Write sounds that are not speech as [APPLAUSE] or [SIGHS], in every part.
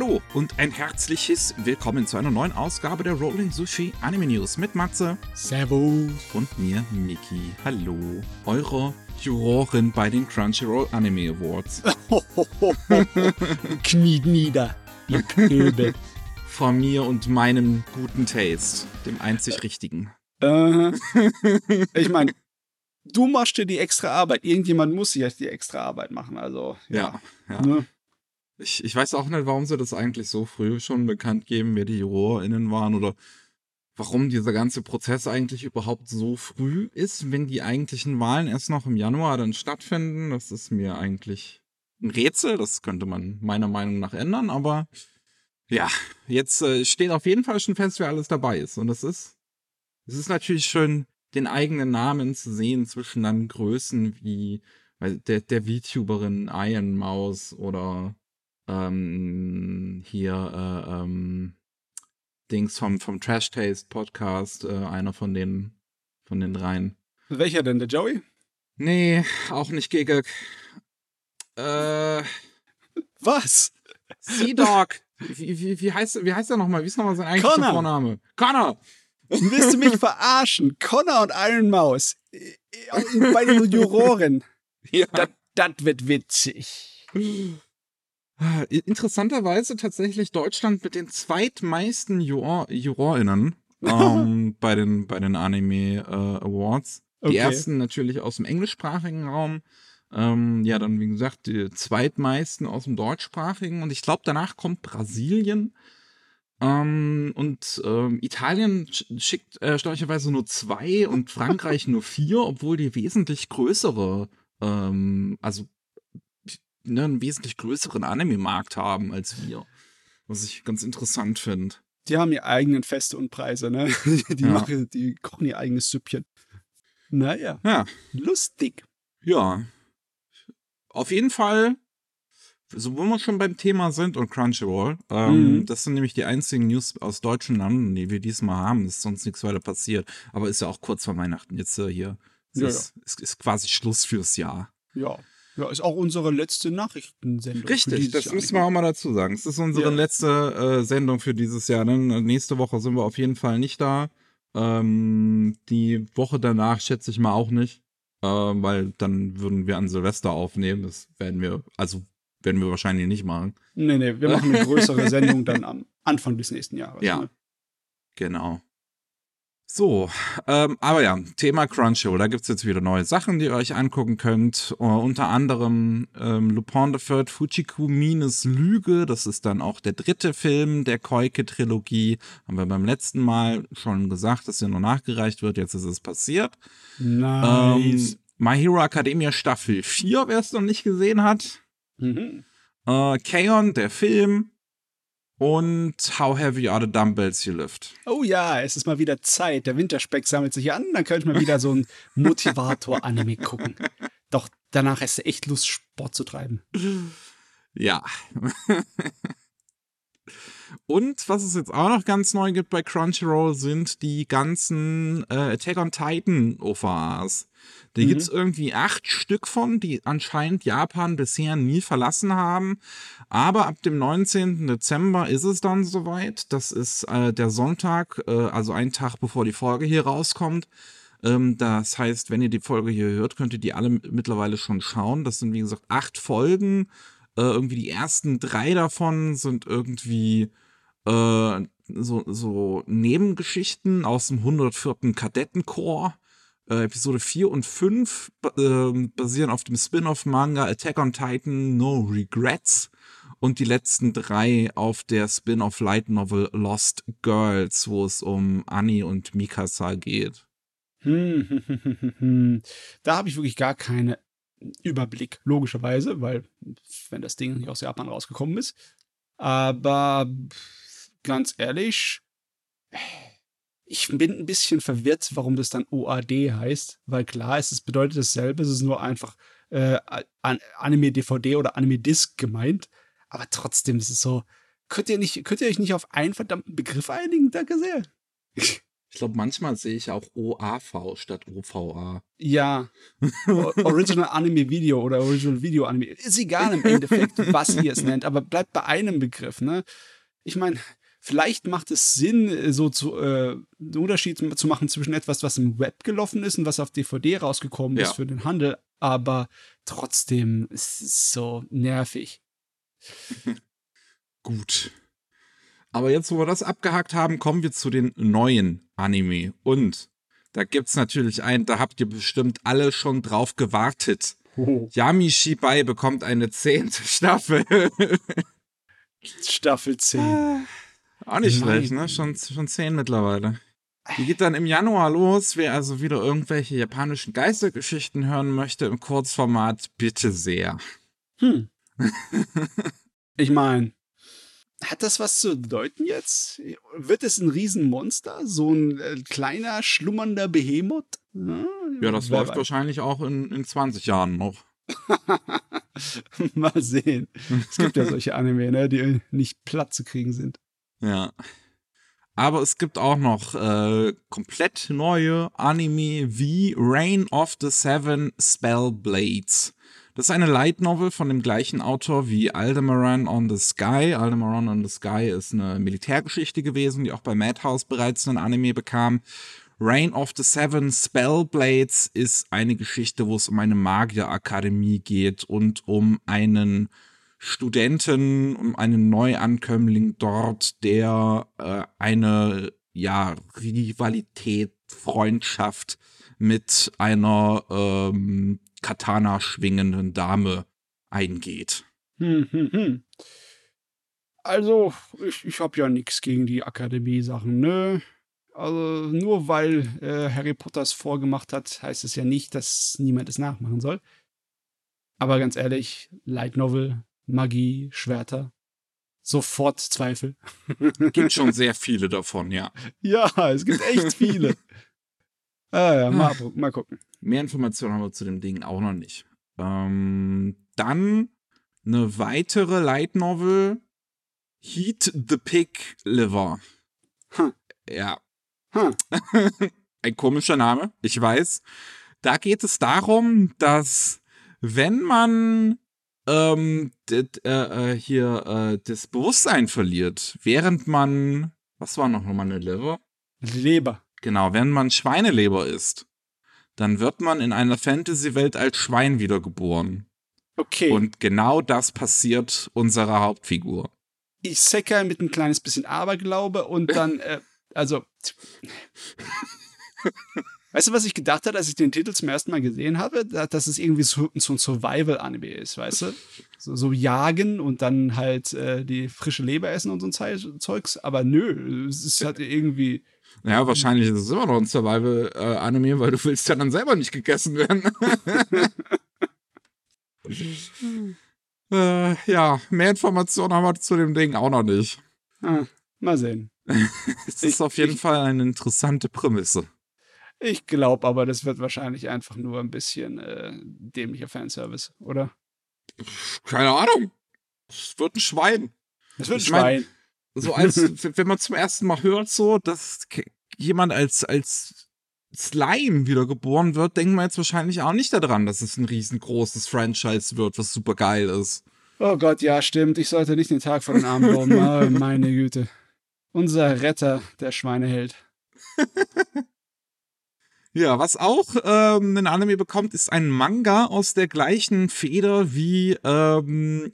Hallo und ein herzliches Willkommen zu einer neuen Ausgabe der Rolling Sushi Anime News mit Matze Servus. und mir, Miki. Hallo, eure Jurorin bei den Crunchyroll Anime Awards. [LAUGHS] Kniet nieder, ihr Pöbel. Vor mir und meinem guten Taste, dem einzig richtigen. äh, [LAUGHS] ich meine, du machst dir die extra Arbeit. Irgendjemand muss sich die extra Arbeit machen. Also, Ja, ja. ja. Ne? Ich, ich weiß auch nicht, warum sie das eigentlich so früh schon bekannt geben, wer die JurorInnen waren oder warum dieser ganze Prozess eigentlich überhaupt so früh ist, wenn die eigentlichen Wahlen erst noch im Januar dann stattfinden. Das ist mir eigentlich ein Rätsel. Das könnte man meiner Meinung nach ändern, aber ja, jetzt äh, steht auf jeden Fall schon fest, wer alles dabei ist. Und das ist, es ist natürlich schön, den eigenen Namen zu sehen zwischen dann Größen wie der, der VTuberin Iron Mouse oder ähm, hier äh, ähm, Dings vom, vom Trash Taste Podcast, äh, einer von den von den dreien. Welcher denn, der Joey? Nee, auch nicht Gigak. Äh, Was? Sea Dog. Wie, wie, wie, heißt, wie heißt er nochmal? Wie ist nochmal sein eigentlicher Connor. Vorname? Connor! Willst du mich [LAUGHS] verarschen? Connor und Iron Mouse. äh, äh, Bei den Juroren. [LAUGHS] Ja. Das wird witzig. Interessanterweise tatsächlich Deutschland mit den zweitmeisten Juror JurorInnen [LAUGHS] ähm, bei den, bei den Anime äh, Awards. Die Okay. ersten natürlich aus dem englischsprachigen Raum. Ähm, ja, dann wie gesagt, die zweitmeisten aus dem deutschsprachigen. Und ich glaube, danach kommt Brasilien. Ähm, und ähm, Italien sch- schickt äh, erstaunlicherweise nur zwei und [LAUGHS] Frankreich nur vier, obwohl die wesentlich größere, ähm, also ne, einen wesentlich größeren Anime-Markt haben als wir. Was ich ganz interessant finde. Die haben ihre eigenen Feste und Preise, ne? [LAUGHS] Die, Ja. machen, die kochen ihr eigenes Süppchen. Naja, Ja, lustig. ja. Auf jeden Fall, so wo wir schon beim Thema sind und Crunchyroll, ähm, Mhm. das sind nämlich die einzigen News aus deutschen Landen, die wir diesmal haben. Es ist sonst nichts weiter passiert. Aber ist ja auch kurz vor Weihnachten jetzt äh, hier. Ja, ist, es ist quasi Schluss fürs Jahr. Ja. Ja, ist auch unsere letzte Nachrichtensendung. Richtig, das Jahr. müssen wir auch mal dazu sagen. Es ist unsere Ja. letzte äh, Sendung für dieses Jahr. Denn nächste Woche sind wir auf jeden Fall nicht da. Ähm, die Woche danach schätze ich mal auch nicht. Äh, weil dann würden wir an Silvester aufnehmen. Das werden wir, also werden wir wahrscheinlich nicht machen. Nee, nee, wir machen eine [LAUGHS] größere Sendung dann am Anfang des nächsten Jahres. Ja. Ne? Genau. So, ähm, aber ja, Thema Crunchyroll, da gibt's jetzt wieder neue Sachen, die ihr euch angucken könnt. Uh, unter anderem ähm, Lupin the Third Fujiku Mines Lüge, das ist dann auch der dritte Film der Koike-Trilogie. Haben wir beim letzten Mal schon gesagt, dass er noch nachgereicht wird, jetzt ist es passiert. Nice. Ähm, My Hero Academia Staffel 4, wer es noch nicht gesehen hat. mhm. Äh, Kaon, der Film. Und How Heavy Are the Dumbbells You Lift. Oh ja, es ist mal wieder Zeit. Der Winterspeck sammelt sich an. Dann könnte ich mal wieder so ein Motivator-Anime [LAUGHS] gucken. Doch danach hast du echt Lust, Sport zu treiben. Ja. [LAUGHS] Und was es jetzt auch noch ganz neu gibt bei Crunchyroll sind die ganzen äh, Attack on Titan OVAs. Da Mhm. gibt's irgendwie acht Stück von, die anscheinend Japan bisher nie verlassen haben. Aber ab dem 19. Dezember ist es dann soweit. Das ist äh, der Sonntag, äh, also ein Tag bevor die Folge hier rauskommt. Ähm, das heißt, wenn ihr die Folge hier hört, könnt ihr die alle mittlerweile schon schauen. Das sind, wie gesagt, acht Folgen. Äh, irgendwie die ersten drei davon sind irgendwie äh, so, so Nebengeschichten aus dem 104. Kadettenkorps. Äh, Episode 4 und 5 ba- ähm, basieren auf dem Spin-off-Manga Attack on Titan No Regrets und die letzten drei auf der Spin-off-Light Novel Lost Girls, wo es um Annie und Mikasa geht. Hm, hm, hm, hm, hm, hm. Da habe ich wirklich gar keinen Überblick, logischerweise, weil wenn das Ding nicht aus Japan rausgekommen ist. Aber ganz ehrlich, ich bin ein bisschen verwirrt, warum das dann OAD heißt, weil klar, es ist, bedeutet dasselbe, es ist nur einfach äh, An- Anime-DVD oder Anime-Disc gemeint, aber trotzdem ist es so, könnt ihr, nicht, könnt ihr euch nicht auf einen verdammten Begriff einigen? Danke sehr. [LAUGHS] Ich glaube, manchmal sehe ich auch OAV statt OVA. Ja. [LAUGHS] Original Anime Video oder Original Video Anime. Ist egal im Endeffekt, was ihr es nennt, aber bleibt bei einem Begriff, ne? Ich meine, vielleicht macht es Sinn, so zu, äh, einen Unterschied zu machen zwischen etwas, was im Web gelaufen ist und was auf DVD rausgekommen ja. ist für den Handel, aber trotzdem ist es so nervig. [LAUGHS] Gut. Aber jetzt, wo wir das abgehakt haben, kommen wir zu den neuen Anime. Und da gibt's natürlich einen, da habt ihr bestimmt alle schon drauf gewartet. Oh. Yami Shibai bekommt eine zehnte Staffel. [LAUGHS] Staffel 10. Ah, auch nicht Nein. schlecht, ne? Schon, schon 10 mittlerweile. Die geht dann im Januar los. Wer also wieder irgendwelche japanischen Geistergeschichten hören möchte im Kurzformat, bitte sehr. Hm. [LAUGHS] ich meine, hat das was zu bedeuten jetzt? Wird es ein Riesenmonster? So ein äh, kleiner, schlummernder Behemoth? Ja, ja das läuft weiß. wahrscheinlich auch in, in 20 Jahren noch. [LAUGHS] Mal sehen. Es gibt ja solche Anime, ne, die nicht platt zu kriegen sind. Ja. Aber es gibt auch noch äh, komplett neue Anime wie Reign of the Seven Spellblades. Das ist eine Light Novel von dem gleichen Autor wie Aldebaran on the Sky. Aldebaran on the Sky ist eine Militärgeschichte gewesen, die auch bei Madhouse bereits einen Anime bekam. Reign of the Seven Spellblades ist eine Geschichte, wo es um eine Magierakademie geht und um einen Studenten, um einen Neuankömmling dort, der äh, eine ja, Rivalität, Freundschaft mit einer ähm, Katana schwingenden Dame eingeht. Hm, hm, hm. Also, ich, ich habe ja nichts gegen die Akademie-Sachen, ne? Also, nur weil äh, Harry Potter es vorgemacht hat, heißt es ja nicht, dass niemand es nachmachen soll. Aber ganz ehrlich, Light Novel, Magie, Schwerter, sofort Zweifel. Gibt schon [LAUGHS] sehr viele davon, ja. Ja, es gibt echt viele. [LAUGHS] ah ja, mal, mal gucken. Mehr Informationen haben wir zu dem Ding auch noch nicht. Ähm, dann eine weitere Light Novel, Heat the Pig Liver. Hm. Ja. Hm. [LAUGHS] Ein komischer Name, ich weiß. Da geht es darum, dass wenn man ähm, äh, äh, hier äh, das Bewusstsein verliert, während man, was war noch nochmal eine Leber? Leber. Genau, wenn man Schweineleber isst, dann wird man in einer Fantasy-Welt als Schwein wiedergeboren. Okay. Und genau das passiert unserer Hauptfigur. Ich säcke mit ein kleines bisschen Aberglaube und [LAUGHS] dann, äh, also. weißt du, was ich gedacht habe, als ich den Titel zum ersten Mal gesehen habe? Dass es irgendwie so, so ein Survival-Anime ist, weißt du? So, so, jagen und dann halt äh, die frische Leber essen und so ein Zeugs. Aber nö, es ist halt irgendwie ja, wahrscheinlich ist es immer noch ein Survival-Anime, weil du willst ja dann selber nicht gegessen werden. [LAUGHS] äh, ja, mehr Informationen haben wir zu dem Ding auch noch nicht. Ah, mal sehen. [LAUGHS] es ist ich, auf jeden ich, Fall eine interessante Prämisse. Ich glaube aber, das wird wahrscheinlich einfach nur ein bisschen äh, dämlicher Fanservice, oder? Keine Ahnung. Es wird ein Schwein. Es wird ein Schwein. Mein, so als, [LAUGHS] wenn man zum ersten Mal hört, so, dass jemand als, als Slime wiedergeboren wird, denkt man jetzt wahrscheinlich auch nicht daran, dass es ein riesengroßes Franchise wird, was super geil ist. Oh Gott, ja, stimmt. Ich sollte nicht den Tag vor den Armen bauen. [LAUGHS] Oh, meine Güte. Unser Retter, der Schweineheld. [LAUGHS] ja, was auch ähm, ein Anime bekommt, ist ein Manga aus der gleichen Feder wie ähm,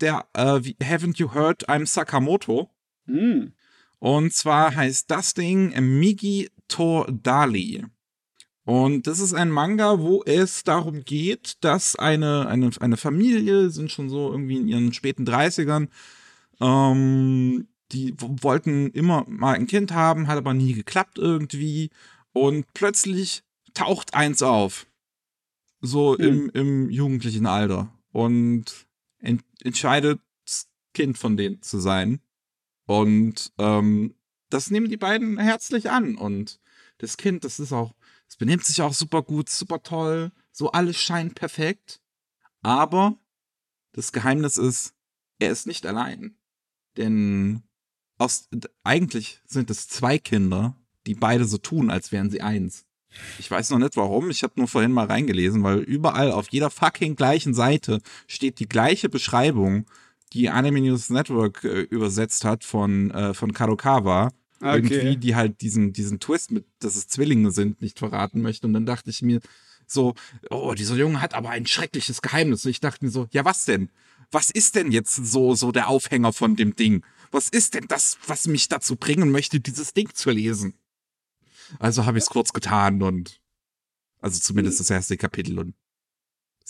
der äh, wie Haven't You Heard I'm Sakamoto. Mm. Und zwar heißt das Ding Migi to Dali. Und das ist ein Manga, wo es darum geht, dass eine, eine, eine Familie, sind schon so irgendwie in ihren späten 30ern, ähm, die wollten immer mal ein Kind haben, hat aber nie geklappt irgendwie. Und plötzlich taucht eins auf. So hm. im, im jugendlichen Alter. Und ent entscheidet, Kind von denen zu sein. Und ähm, das nehmen die beiden herzlich an. Und das Kind, das ist auch, es benimmt sich auch super gut, super toll. So alles scheint perfekt. Aber das Geheimnis ist, er ist nicht allein. Denn aus, eigentlich sind es zwei Kinder, die beide so tun, als wären sie eins. Ich weiß noch nicht warum, ich habe nur vorhin mal reingelesen, weil überall auf jeder fucking gleichen Seite steht die gleiche Beschreibung, die Anime News Network äh, übersetzt hat von, äh, von Kadokawa. Okay. Irgendwie, die halt diesen, diesen Twist mit, dass es Zwillinge sind, nicht verraten möchte. Und dann dachte ich mir so, oh, dieser Junge hat aber ein schreckliches Geheimnis. Und ich dachte mir so, ja, was denn? Was ist denn jetzt so, so der Aufhänger von dem Ding? Was ist denn das, was mich dazu bringen möchte, dieses Ding zu lesen? Also habe ich es kurz getan und also zumindest das erste Kapitel und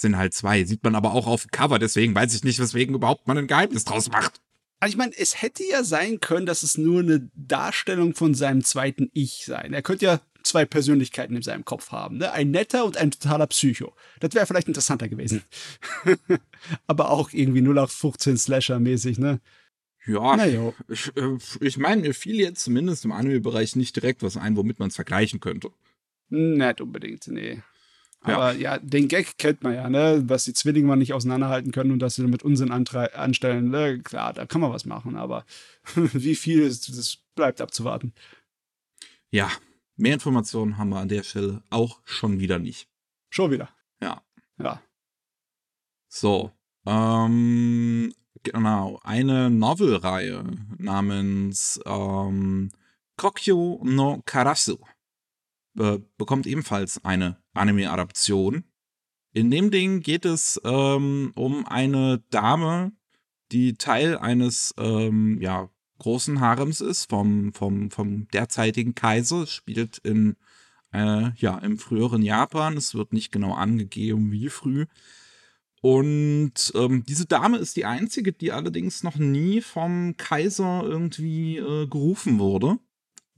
sind halt zwei. Sieht man aber auch auf dem Cover, deswegen weiß ich nicht, weswegen überhaupt man ein Geheimnis draus macht. Also ich meine, es hätte ja sein können, dass es nur eine Darstellung von seinem zweiten Ich sein. Er könnte ja zwei Persönlichkeiten in seinem Kopf haben. Ne? Ein netter und ein totaler Psycho. Das wäre vielleicht interessanter gewesen. [LAUGHS] aber auch irgendwie 0815 Slasher-mäßig, ne? Ja, naja. ich, äh, ich meine, mir fiel jetzt zumindest im Anime-Bereich nicht direkt was ein, womit man es vergleichen könnte. Nicht unbedingt, nee. Aber ja. den Gag kennt man ja, ne? Was die Zwillinge mal nicht auseinanderhalten können und dass sie damit Unsinn anstellen. Ne? Klar, da kann man was machen, aber [LAUGHS] wie viel ist, das bleibt abzuwarten. Ja, mehr Informationen haben wir an der Stelle auch schon wieder nicht. Schon wieder. Ja. Ja. So. Ähm, genau. Eine Novelreihe namens ähm, Kokyo no Karasu äh, bekommt ebenfalls eine Anime-Adaption. In dem Ding geht es ähm, um eine Dame, die Teil eines ähm, ja, großen Harems ist, vom, vom, vom derzeitigen Kaiser, spielt in, äh, ja, im früheren Japan. Es wird nicht genau angegeben, wie früh. Und ähm, diese Dame ist die einzige, die allerdings noch nie vom Kaiser irgendwie äh, gerufen wurde.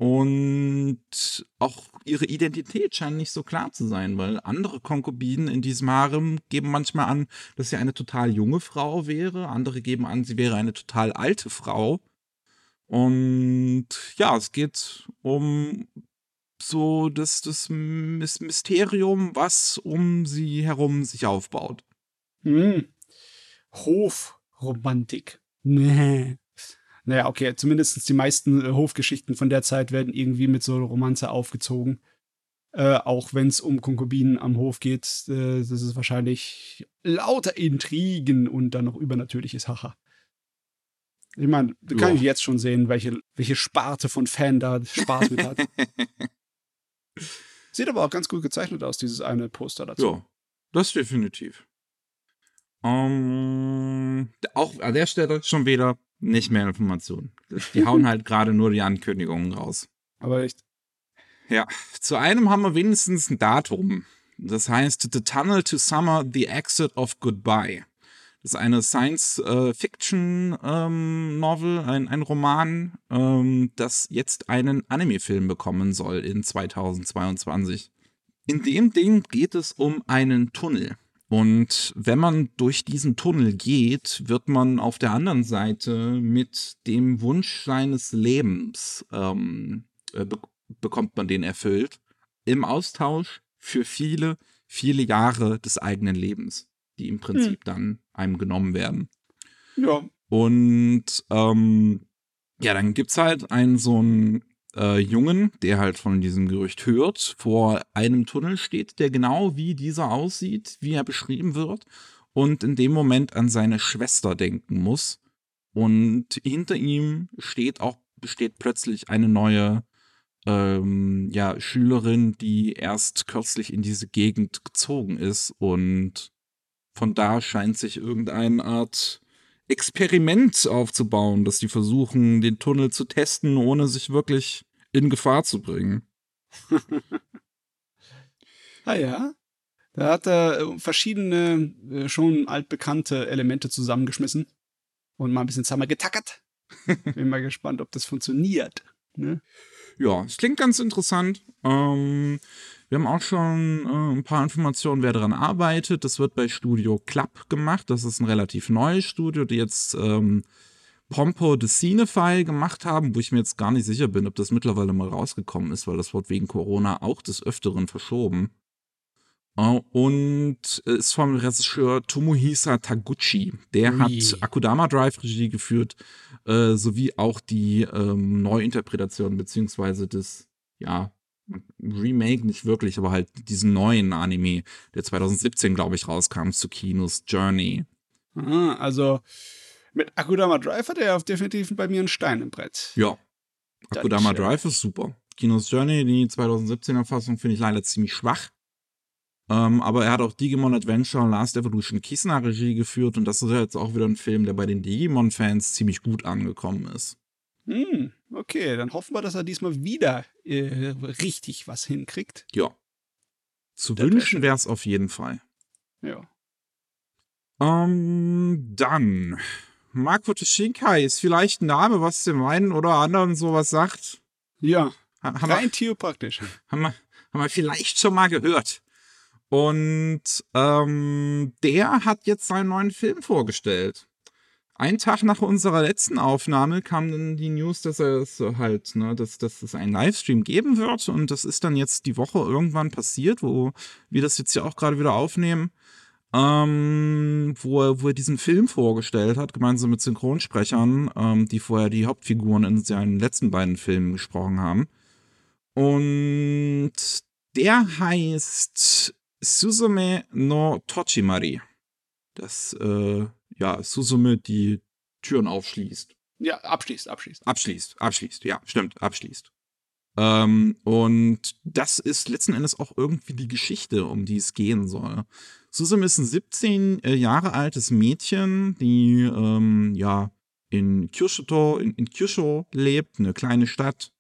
Und auch ihre Identität scheint nicht so klar zu sein, weil andere Konkubinen in diesem Harem geben manchmal an, dass sie eine total junge Frau wäre, andere geben an, sie wäre eine total alte Frau. Und ja, es geht um so das, das Mysterium, was um sie herum sich aufbaut. Hm. Hofromantik. Nee. Naja, okay, zumindest die meisten äh, Hofgeschichten von der Zeit werden irgendwie mit so Romanze aufgezogen. Äh, auch wenn es um Konkubinen am Hof geht, äh, das ist wahrscheinlich lauter Intrigen und dann noch übernatürliches Haha. Ich meine, da kann ich jetzt schon sehen, welche, welche Sparte von Fan da Spaß mit hat. [LAUGHS] Sieht aber auch ganz gut gezeichnet aus, dieses eine Poster dazu. Ja, das definitiv. Um, ähm, auch an der Stelle schon wieder nicht mehr Informationen. Die hauen halt gerade nur die Ankündigungen raus. Aber echt. Ja, zu einem haben wir wenigstens ein Datum. Das heißt The Tunnel to Summer, The Exit of Goodbye. Das ist eine Science-Fiction-Novel, ähm, ein, ein Roman, ähm, das jetzt einen Anime-Film bekommen soll in 2022. In dem Ding geht es um einen Tunnel. Und wenn man durch diesen Tunnel geht, wird man auf der anderen Seite mit dem Wunsch seines Lebens ähm, äh, be bekommt man den erfüllt. Im Austausch für viele, viele Jahre des eigenen Lebens, die im Prinzip hm. dann einem genommen werden. Ja. Und ähm, ja, dann gibt's halt einen so einen äh, Jungen, der halt von diesem Gerücht hört, vor einem Tunnel steht, der genau wie dieser aussieht, wie er beschrieben wird, und in dem Moment an seine Schwester denken muss. Und hinter ihm steht auch, besteht plötzlich eine neue ähm, ja, Schülerin, die erst kürzlich in diese Gegend gezogen ist. Und von da scheint sich irgendeine Art Experiment aufzubauen, dass die versuchen, den Tunnel zu testen, ohne sich wirklich in Gefahr zu bringen. [LAUGHS] ah ja. Da hat er verschiedene, äh, schon altbekannte Elemente zusammengeschmissen und mal ein bisschen zusammen getackert. [LAUGHS] Bin mal gespannt, ob das funktioniert. Ne? Ja, es klingt ganz interessant. Ähm, wir haben auch schon äh, ein paar Informationen, wer daran arbeitet. Das wird bei Studio Club gemacht. Das ist ein relativ neues Studio, die jetzt ähm, Pompo the Cinefile gemacht haben, wo ich mir jetzt gar nicht sicher bin, ob das mittlerweile mal rausgekommen ist, weil das wird wegen Corona auch des Öfteren verschoben. Uh, und ist vom Regisseur Tomohisa Taguchi. Der Ui. hat Akudama Drive Regie geführt, äh, sowie auch die ähm, Neuinterpretation beziehungsweise des ja, Remake nicht wirklich, aber halt diesen neuen Anime, der 2017, glaube ich, rauskam zu Kinos, Journey. Ah, also mit Akudama Drive hat er definitiv bei mir einen Stein im Brett. Ja. Akudama Drive ist super. Kinos Journey, die 2017er Fassung, finde ich leider ziemlich schwach. Ähm, aber er hat auch Digimon Adventure Last Evolution Kisna Regie geführt und das ist jetzt auch wieder ein Film, der bei den Digimon-Fans ziemlich gut angekommen ist. Hm, okay, dann hoffen wir, dass er diesmal wieder äh, richtig was hinkriegt. Ja. Zu das wünschen wäre es auf jeden Fall. Ja. Ähm, dann. Makoto Shinkai ist vielleicht ein Name, was dem einen oder anderen sowas sagt. Ja. Ha rein theopraktisch. Haben wir, haben wir vielleicht schon mal gehört. Und ähm, der hat jetzt seinen neuen Film vorgestellt. Ein Tag nach unserer letzten Aufnahme kam dann die News, dass er es halt, ne, dass, dass es einen Livestream geben wird. Und das ist dann jetzt die Woche irgendwann passiert, wo wir das jetzt ja auch gerade wieder aufnehmen. Ähm, wo, er, wo er diesen Film vorgestellt hat, gemeinsam mit Synchronsprechern, ähm, die vorher die Hauptfiguren in seinen letzten beiden Filmen gesprochen haben. Und der heißt Suzume no Tochimari. Das, äh, ja, Suzume die Türen aufschließt. Ja, abschließt, abschließt. Abschließt, abschließt, ja, stimmt, abschließt. Ähm, und das ist letzten Endes auch irgendwie die Geschichte, um die es gehen soll. Suzume ist ein 17 äh, Jahre altes Mädchen, die ähm, ja in Kyushu, in, in Kyushu lebt, eine kleine Stadt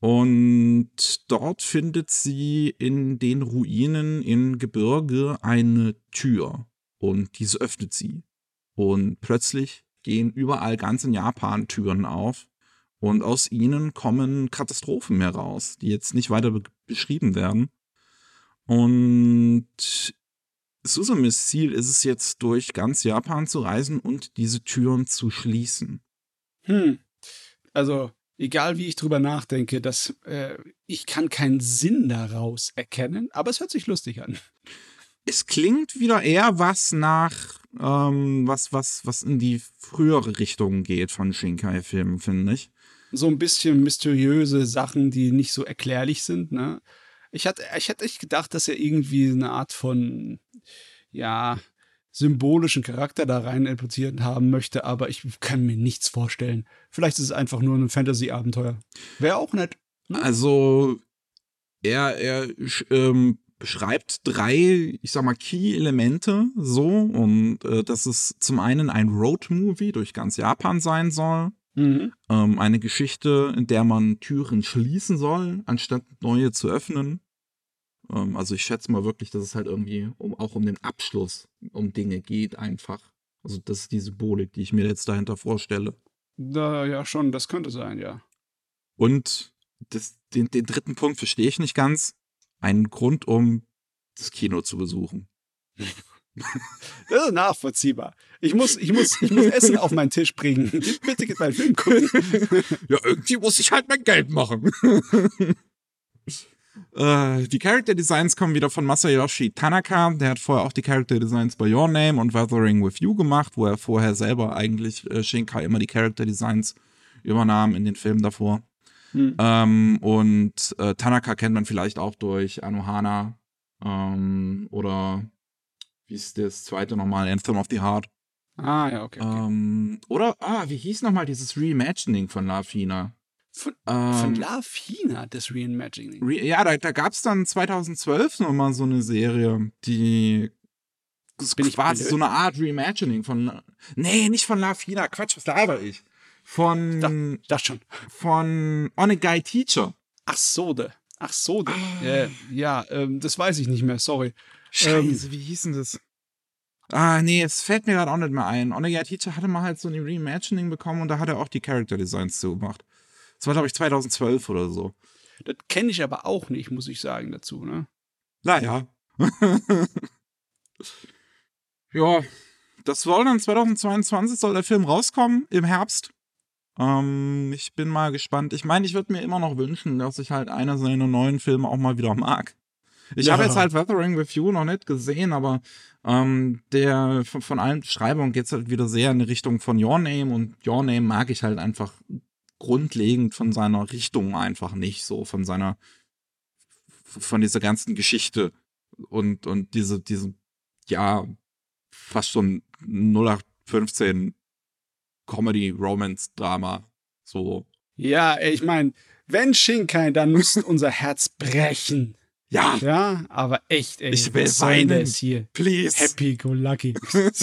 und dort findet sie in den Ruinen im Gebirge eine Tür. Und diese öffnet sie. Und plötzlich gehen überall ganz in Japan Türen auf. Und aus ihnen kommen Katastrophen heraus, die jetzt nicht weiter be beschrieben werden. Und Susumis Ziel ist es jetzt, durch ganz Japan zu reisen und diese Türen zu schließen. Hm. Also egal wie ich drüber nachdenke, dass äh, ich kann keinen Sinn daraus erkennen, aber es hört sich lustig an. Es klingt wieder eher was nach ähm, was was was in die frühere Richtung geht von Shinkai-Filmen, finde ich. So ein bisschen mysteriöse Sachen, die nicht so erklärlich sind. Ne? Ich hatte ich hätte echt gedacht, dass er irgendwie eine Art von ja symbolischen Charakter da rein impliziert haben möchte, aber ich kann mir nichts vorstellen. Vielleicht ist es einfach nur ein Fantasy-Abenteuer. Wäre auch nett. Hm? Also, er, er ähm, beschreibt drei, ich sag mal, Key-Elemente so. Und äh, dass es zum einen ein Road-Movie durch ganz Japan sein soll. Mhm. Ähm, eine Geschichte, in der man Türen schließen soll, anstatt neue zu öffnen. Ähm, also ich schätze mal wirklich, dass es halt irgendwie um, auch um den Abschluss um Dinge geht einfach. Also das ist die Symbolik, die ich mir jetzt dahinter vorstelle. Da, ja, schon, das könnte sein, ja. Und das, den, den dritten Punkt verstehe ich nicht ganz. Einen Grund, um das Kino zu besuchen. [LAUGHS] Das ist nachvollziehbar. Ich muss, ich muss, ich muss Essen auf meinen Tisch bringen. [LAUGHS] Bitte geht meinen Film gucken. [LAUGHS] Ja, irgendwie muss ich halt mein Geld machen. Äh, die Character Designs kommen wieder von Masayoshi Tanaka. Der hat vorher auch die Character Designs bei Your Name und Weathering with You gemacht, wo er vorher selber eigentlich äh, Shinkai immer die Character Designs übernahm in den Filmen davor. Hm. Ähm, und äh, Tanaka kennt man vielleicht auch durch Anohana ähm, oder wie ist das zweite nochmal? Anthem of the Heart. Ah, ja, okay. okay. Ähm, oder, ah, wie hieß nochmal dieses Reimagining von La Fina? Von, ähm, von La Fina, das Reimagining. Re ja, da, da gab es dann 2012 nochmal so eine Serie, die Bin quasi so eine Art Reimagining von. Nee, nicht von La Fina, Quatsch, was laber ich? Von. Da, das schon. Von Onegai Teacher. Ach so, de. Ach so, de. Ah. Äh, ja, ähm, das weiß ich nicht mehr, sorry. Scheiße, ähm, wie hieß denn das? Ah, nee, es fällt mir gerade auch nicht mehr ein. Onegai Teacher hatte mal halt so ein Reimagining bekommen und da hat er auch die Character Designs zu gemacht. Das war, glaube ich, 2012 oder so. Das kenne ich aber auch nicht, muss ich sagen, dazu, ne? Naja. [LAUGHS] ja, das soll dann 2022 soll der Film rauskommen im Herbst. Ähm, ich bin mal gespannt. Ich meine, ich würde mir immer noch wünschen, dass ich halt einer seiner neuen Filme auch mal wieder mag. Ich ja. habe jetzt halt Weathering with You noch nicht gesehen, aber ähm, der von, von allen Beschreibungen geht es halt wieder sehr in die Richtung von Your Name und Your Name mag ich halt einfach grundlegend von seiner Richtung einfach nicht so, von seiner, von dieser ganzen Geschichte und, und diese, diese, ja, fast schon 0815 Comedy, Romance, Drama, so. Ja, ich meine, wenn Shinkai, dann müsste unser Herz brechen. Ja, Ja, aber echt, ey. Ich will weinen. das hier? please. Happy go lucky. [LAUGHS]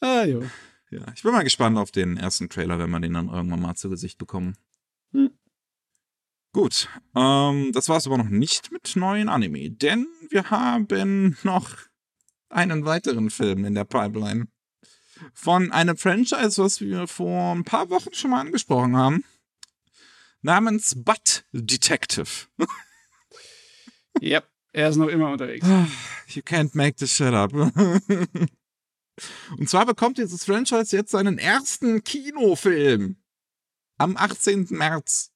ah, jo. Ja, ich bin mal gespannt auf den ersten Trailer, wenn wir den dann irgendwann mal zu Gesicht bekommen. Hm. Gut, ähm, das war es aber noch nicht mit neuen Anime, denn wir haben noch einen weiteren Film in der Pipeline. Von einem Franchise, was wir vor ein paar Wochen schon mal angesprochen haben. Namens Butt Detective. [LAUGHS] Yep, er ist noch immer unterwegs. [SIGHS] You can't make this shit up. [LAUGHS] Und zwar bekommt dieses Franchise jetzt seinen ersten Kinofilm am 18. März.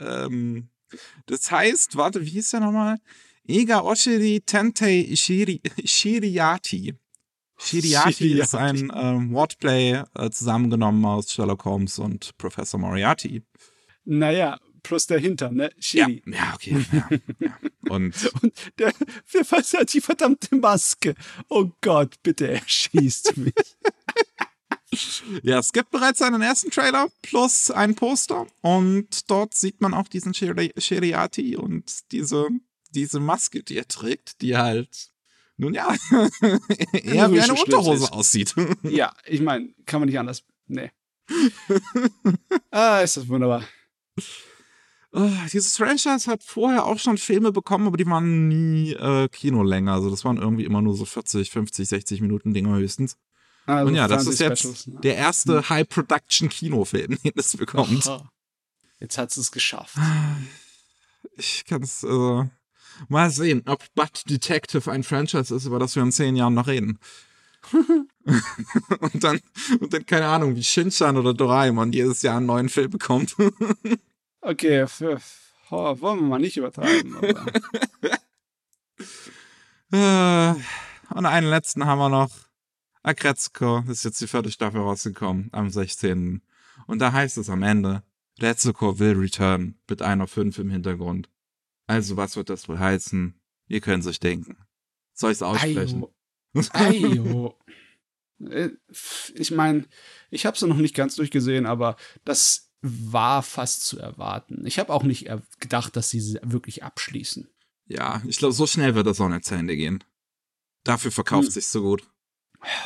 Ähm, das heißt, warte, wie hieß der nochmal? Ega Oshiri Tentei Shiri, Shiriati. Shiriati ist ein ähm, Wordplay äh, zusammengenommen aus Sherlock Holmes und Professor Moriarty. Naja, plus der Hintern, ne? Ja, Shiri. ja, okay. Ja, ja. Und [LAUGHS] Und der, wer weiß ja die verdammte Maske. Oh Gott, bitte, er schießt [LAUGHS] mich. Ja, es gibt bereits einen ersten Trailer plus ein Poster und dort sieht man auch diesen Shiriati und diese, diese Maske, die er trägt, die halt, nun ja, [LAUGHS] eher wie eine Unterhose ist. aussieht. [LAUGHS] ja, ich meine, kann man nicht anders. Nee. [LAUGHS] ah, ist das wunderbar. Ah, Dieses Franchise hat vorher auch schon Filme bekommen, aber die waren nie äh, Kinolänge. Also das waren irgendwie immer nur so 40, 50, 60 Minuten Dinger höchstens. Also Und ja, das ist jetzt ne? der erste High-Production-Kinofilm, den es bekommt. Aha. Jetzt hat es geschafft. Ich kann es äh, mal sehen, ob Butt Detective ein Franchise ist, über das wir in zehn Jahren noch reden. [LAUGHS] und dann, und dann, keine Ahnung, wie Shinchan oder Doraemon jedes Jahr einen neuen Film bekommt. [LAUGHS] Okay, für, oh, wollen wir mal nicht übertreiben. [LAUGHS] Äh, und einen letzten haben wir noch. Akretsuko ist jetzt die vierte Staffel rausgekommen, am 16. Und da heißt es am Ende, Retsuko will return mit einer 5 im Hintergrund. Also was wird das wohl heißen? Ihr könnt sich denken. Soll [LAUGHS] ich es aussprechen? Ayo. Ayo. Äh, Ich meine, ich habe es noch nicht ganz durchgesehen, aber das war fast zu erwarten. Ich habe auch nicht gedacht, dass sie sie wirklich abschließen. Ja, ich glaube, so schnell wird das auch nicht zu Ende gehen. Dafür verkauft Hm. sich so gut.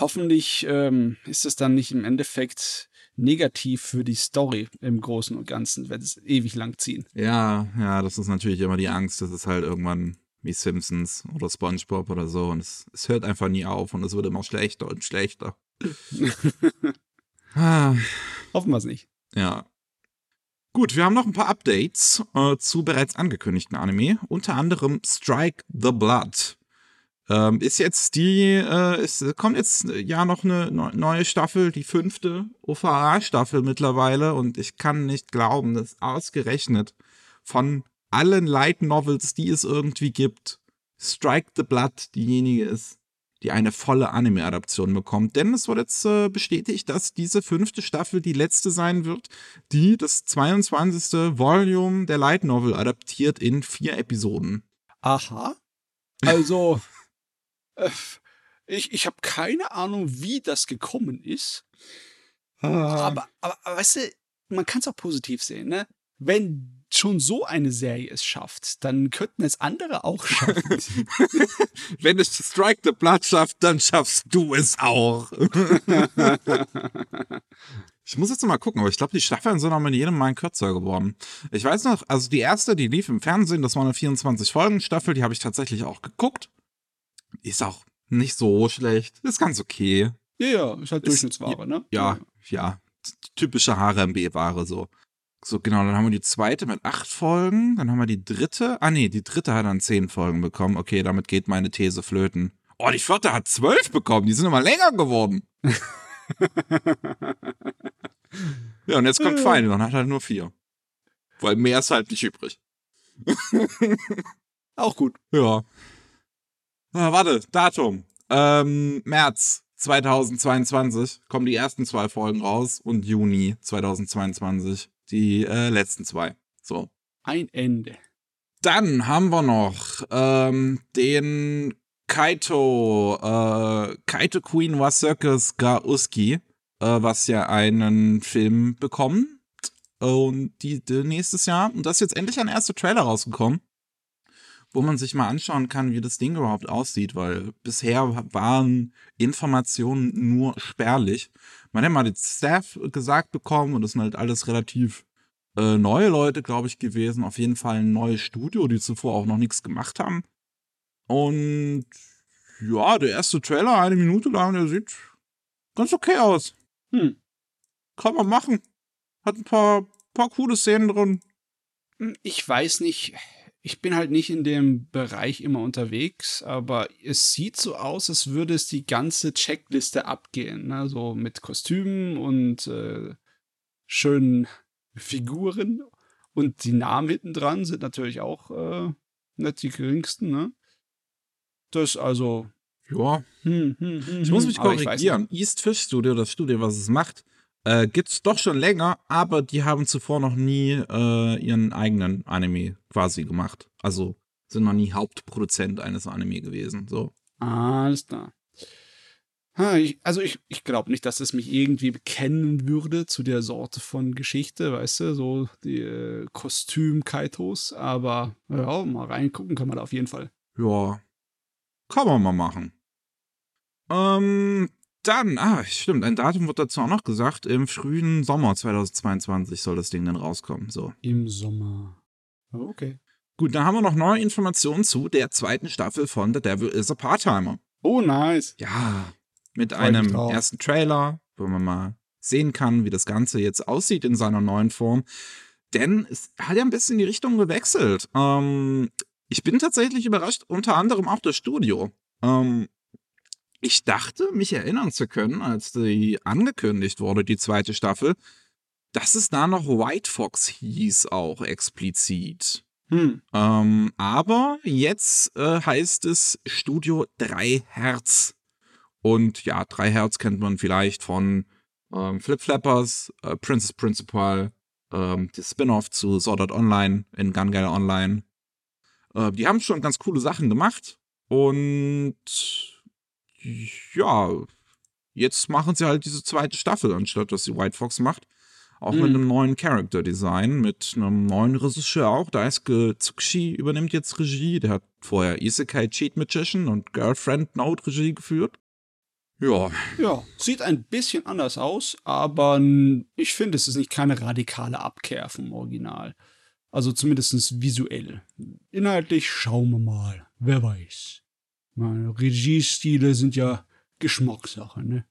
Hoffentlich ähm, ist es dann nicht im Endeffekt negativ für die Story im Großen und Ganzen, wenn es ewig lang ziehen. Ja, ja, das ist natürlich immer die Angst, dass es halt irgendwann wie Simpsons oder SpongeBob oder so und es, es hört einfach nie auf und es wird immer schlechter und schlechter. [LAUGHS] ah, Hoffen wir es nicht. ja. Gut, wir haben noch ein paar Updates äh, zu bereits angekündigten Anime, unter anderem Strike the Blood. Ähm, ist jetzt die, äh, es kommt jetzt äh, ja noch eine neu- neue Staffel, die fünfte OVA-Staffel mittlerweile und ich kann nicht glauben, dass ausgerechnet von allen Light Novels, die es irgendwie gibt, Strike the Blood diejenige ist, die eine volle Anime-Adaption bekommt. Denn es wurde jetzt äh, bestätigt, dass diese fünfte Staffel die letzte sein wird, die das 22. Volume der Light Novel adaptiert in vier Episoden. Aha. Also, ich, ich habe keine Ahnung, wie das gekommen ist. Aber, aber, aber weißt du, man kann es auch positiv sehen, ne? Wenn schon so eine Serie es schafft, dann könnten es andere auch schaffen. [LAUGHS] Wenn es Strike the Blood schafft, dann schaffst du es auch. Ich muss jetzt noch mal gucken, aber ich glaube, die Staffeln sind auch mit jedem Mal kürzer geworden. Ich weiß noch, also die erste, die lief im Fernsehen, das war eine 24-Folgen-Staffel, die habe ich tatsächlich auch geguckt. Ist auch nicht so schlecht. Ist ganz okay. ja, ja, ist halt Ist- Durchschnittsware, ne? Ja, ja. Typische HRMB-Ware so. So, genau, dann haben wir die zweite mit acht Folgen, dann haben wir die dritte. Ah, nee, die dritte hat dann zehn Folgen bekommen. Okay, damit geht meine These flöten. Oh, die vierte hat zwölf bekommen, die sind immer länger geworden. [LAUGHS] Ja, und jetzt kommt Final, dann hat er halt nur vier. Weil mehr ist halt nicht übrig. [LAUGHS] Auch gut. Ja. Ah, warte, Datum. Ähm, März. 2022 kommen die ersten zwei Folgen raus und Juni 2022 die äh, letzten zwei. So. Ein Ende. Dann haben wir noch ähm, den Kaito, äh, Kaito Queen was Circus ga Uski, äh, was ja einen Film bekommt. Und die, die nächstes Jahr. Und da ist jetzt endlich ein erster Trailer rausgekommen, wo man sich mal anschauen kann, wie das Ding überhaupt aussieht, weil bisher waren Informationen nur spärlich. Man hat mal den Staff gesagt bekommen und das sind halt alles relativ äh, neue Leute, glaube ich, gewesen. Auf jeden Fall ein neues Studio, die zuvor auch noch nichts gemacht haben. Und ja, der erste Trailer, eine Minute lang, der sieht ganz okay aus. Hm. Kann man machen. Hat ein paar, paar coole Szenen drin. Hm, Ich weiß nicht, ich bin halt nicht in dem Bereich immer unterwegs, aber es sieht so aus, als würde es die ganze Checkliste abgehen. Ne? So mit Kostümen und äh, schönen Figuren. Und die Namen hinten dran sind natürlich auch äh, nicht die geringsten. Ne? Das also. Ja, Hm, hm, hm, ich muss hm, mich korrigieren. East Fish Studio, das Studio, was es macht, äh, gibt's doch schon länger, aber die haben zuvor noch nie äh, ihren eigenen Anime quasi gemacht. Also sind noch nie Hauptproduzent eines Anime gewesen. So. Alles klar. Ha, ich, also ich, ich glaube nicht, dass es mich irgendwie bekennen würde zu der Sorte von Geschichte, weißt du, so die äh, Kostüm-Kaitos, aber ja, mal reingucken kann man da auf jeden Fall. Ja, kann man mal machen. Ähm, dann, ah, stimmt, ein Datum wird dazu auch noch gesagt. Im frühen Sommer 2022 soll das Ding dann rauskommen. So. Im Sommer. Oh, Okay. Gut, dann haben wir noch neue Informationen zu der zweiten Staffel von The Devil is a Part-Timer. Oh, nice. Ja, mit Freu mich einem ersten Trailer, wo man mal sehen kann, wie das Ganze jetzt aussieht in seiner neuen Form. Denn es hat ja ein bisschen die Richtung gewechselt. Ähm, ich bin tatsächlich überrascht, unter anderem auch das Studio. Ähm, ich dachte, mich erinnern zu können, als die angekündigt wurde, die zweite Staffel, dass es da noch White Fox hieß, auch explizit. Hm. Ähm, aber jetzt äh, heißt es Studio 3 Hertz. Und ja, 3 Hertz kennt man vielleicht von ähm, Flip Flappers, äh, Princess Principal, ähm, die Spin-off zu Sword Art Online in Gun Online. Äh, die haben schon ganz coole Sachen gemacht. Und ja, jetzt machen sie halt diese zweite Staffel, anstatt dass sie White Fox macht. Auch mit Mhm. einem neuen Character Design, mit einem neuen Regisseur auch. Daisuke Tsukushi übernimmt jetzt Regie. Der hat vorher Isekai Cheat Magician und Girlfriend Note Regie geführt. Ja, Ja, sieht ein bisschen anders aus, aber ich finde, es ist nicht keine radikale Abkehr vom Original. Also zumindest visuell. Inhaltlich schauen wir mal. Wer weiß. Meine Regiestile sind ja Geschmackssache, ne?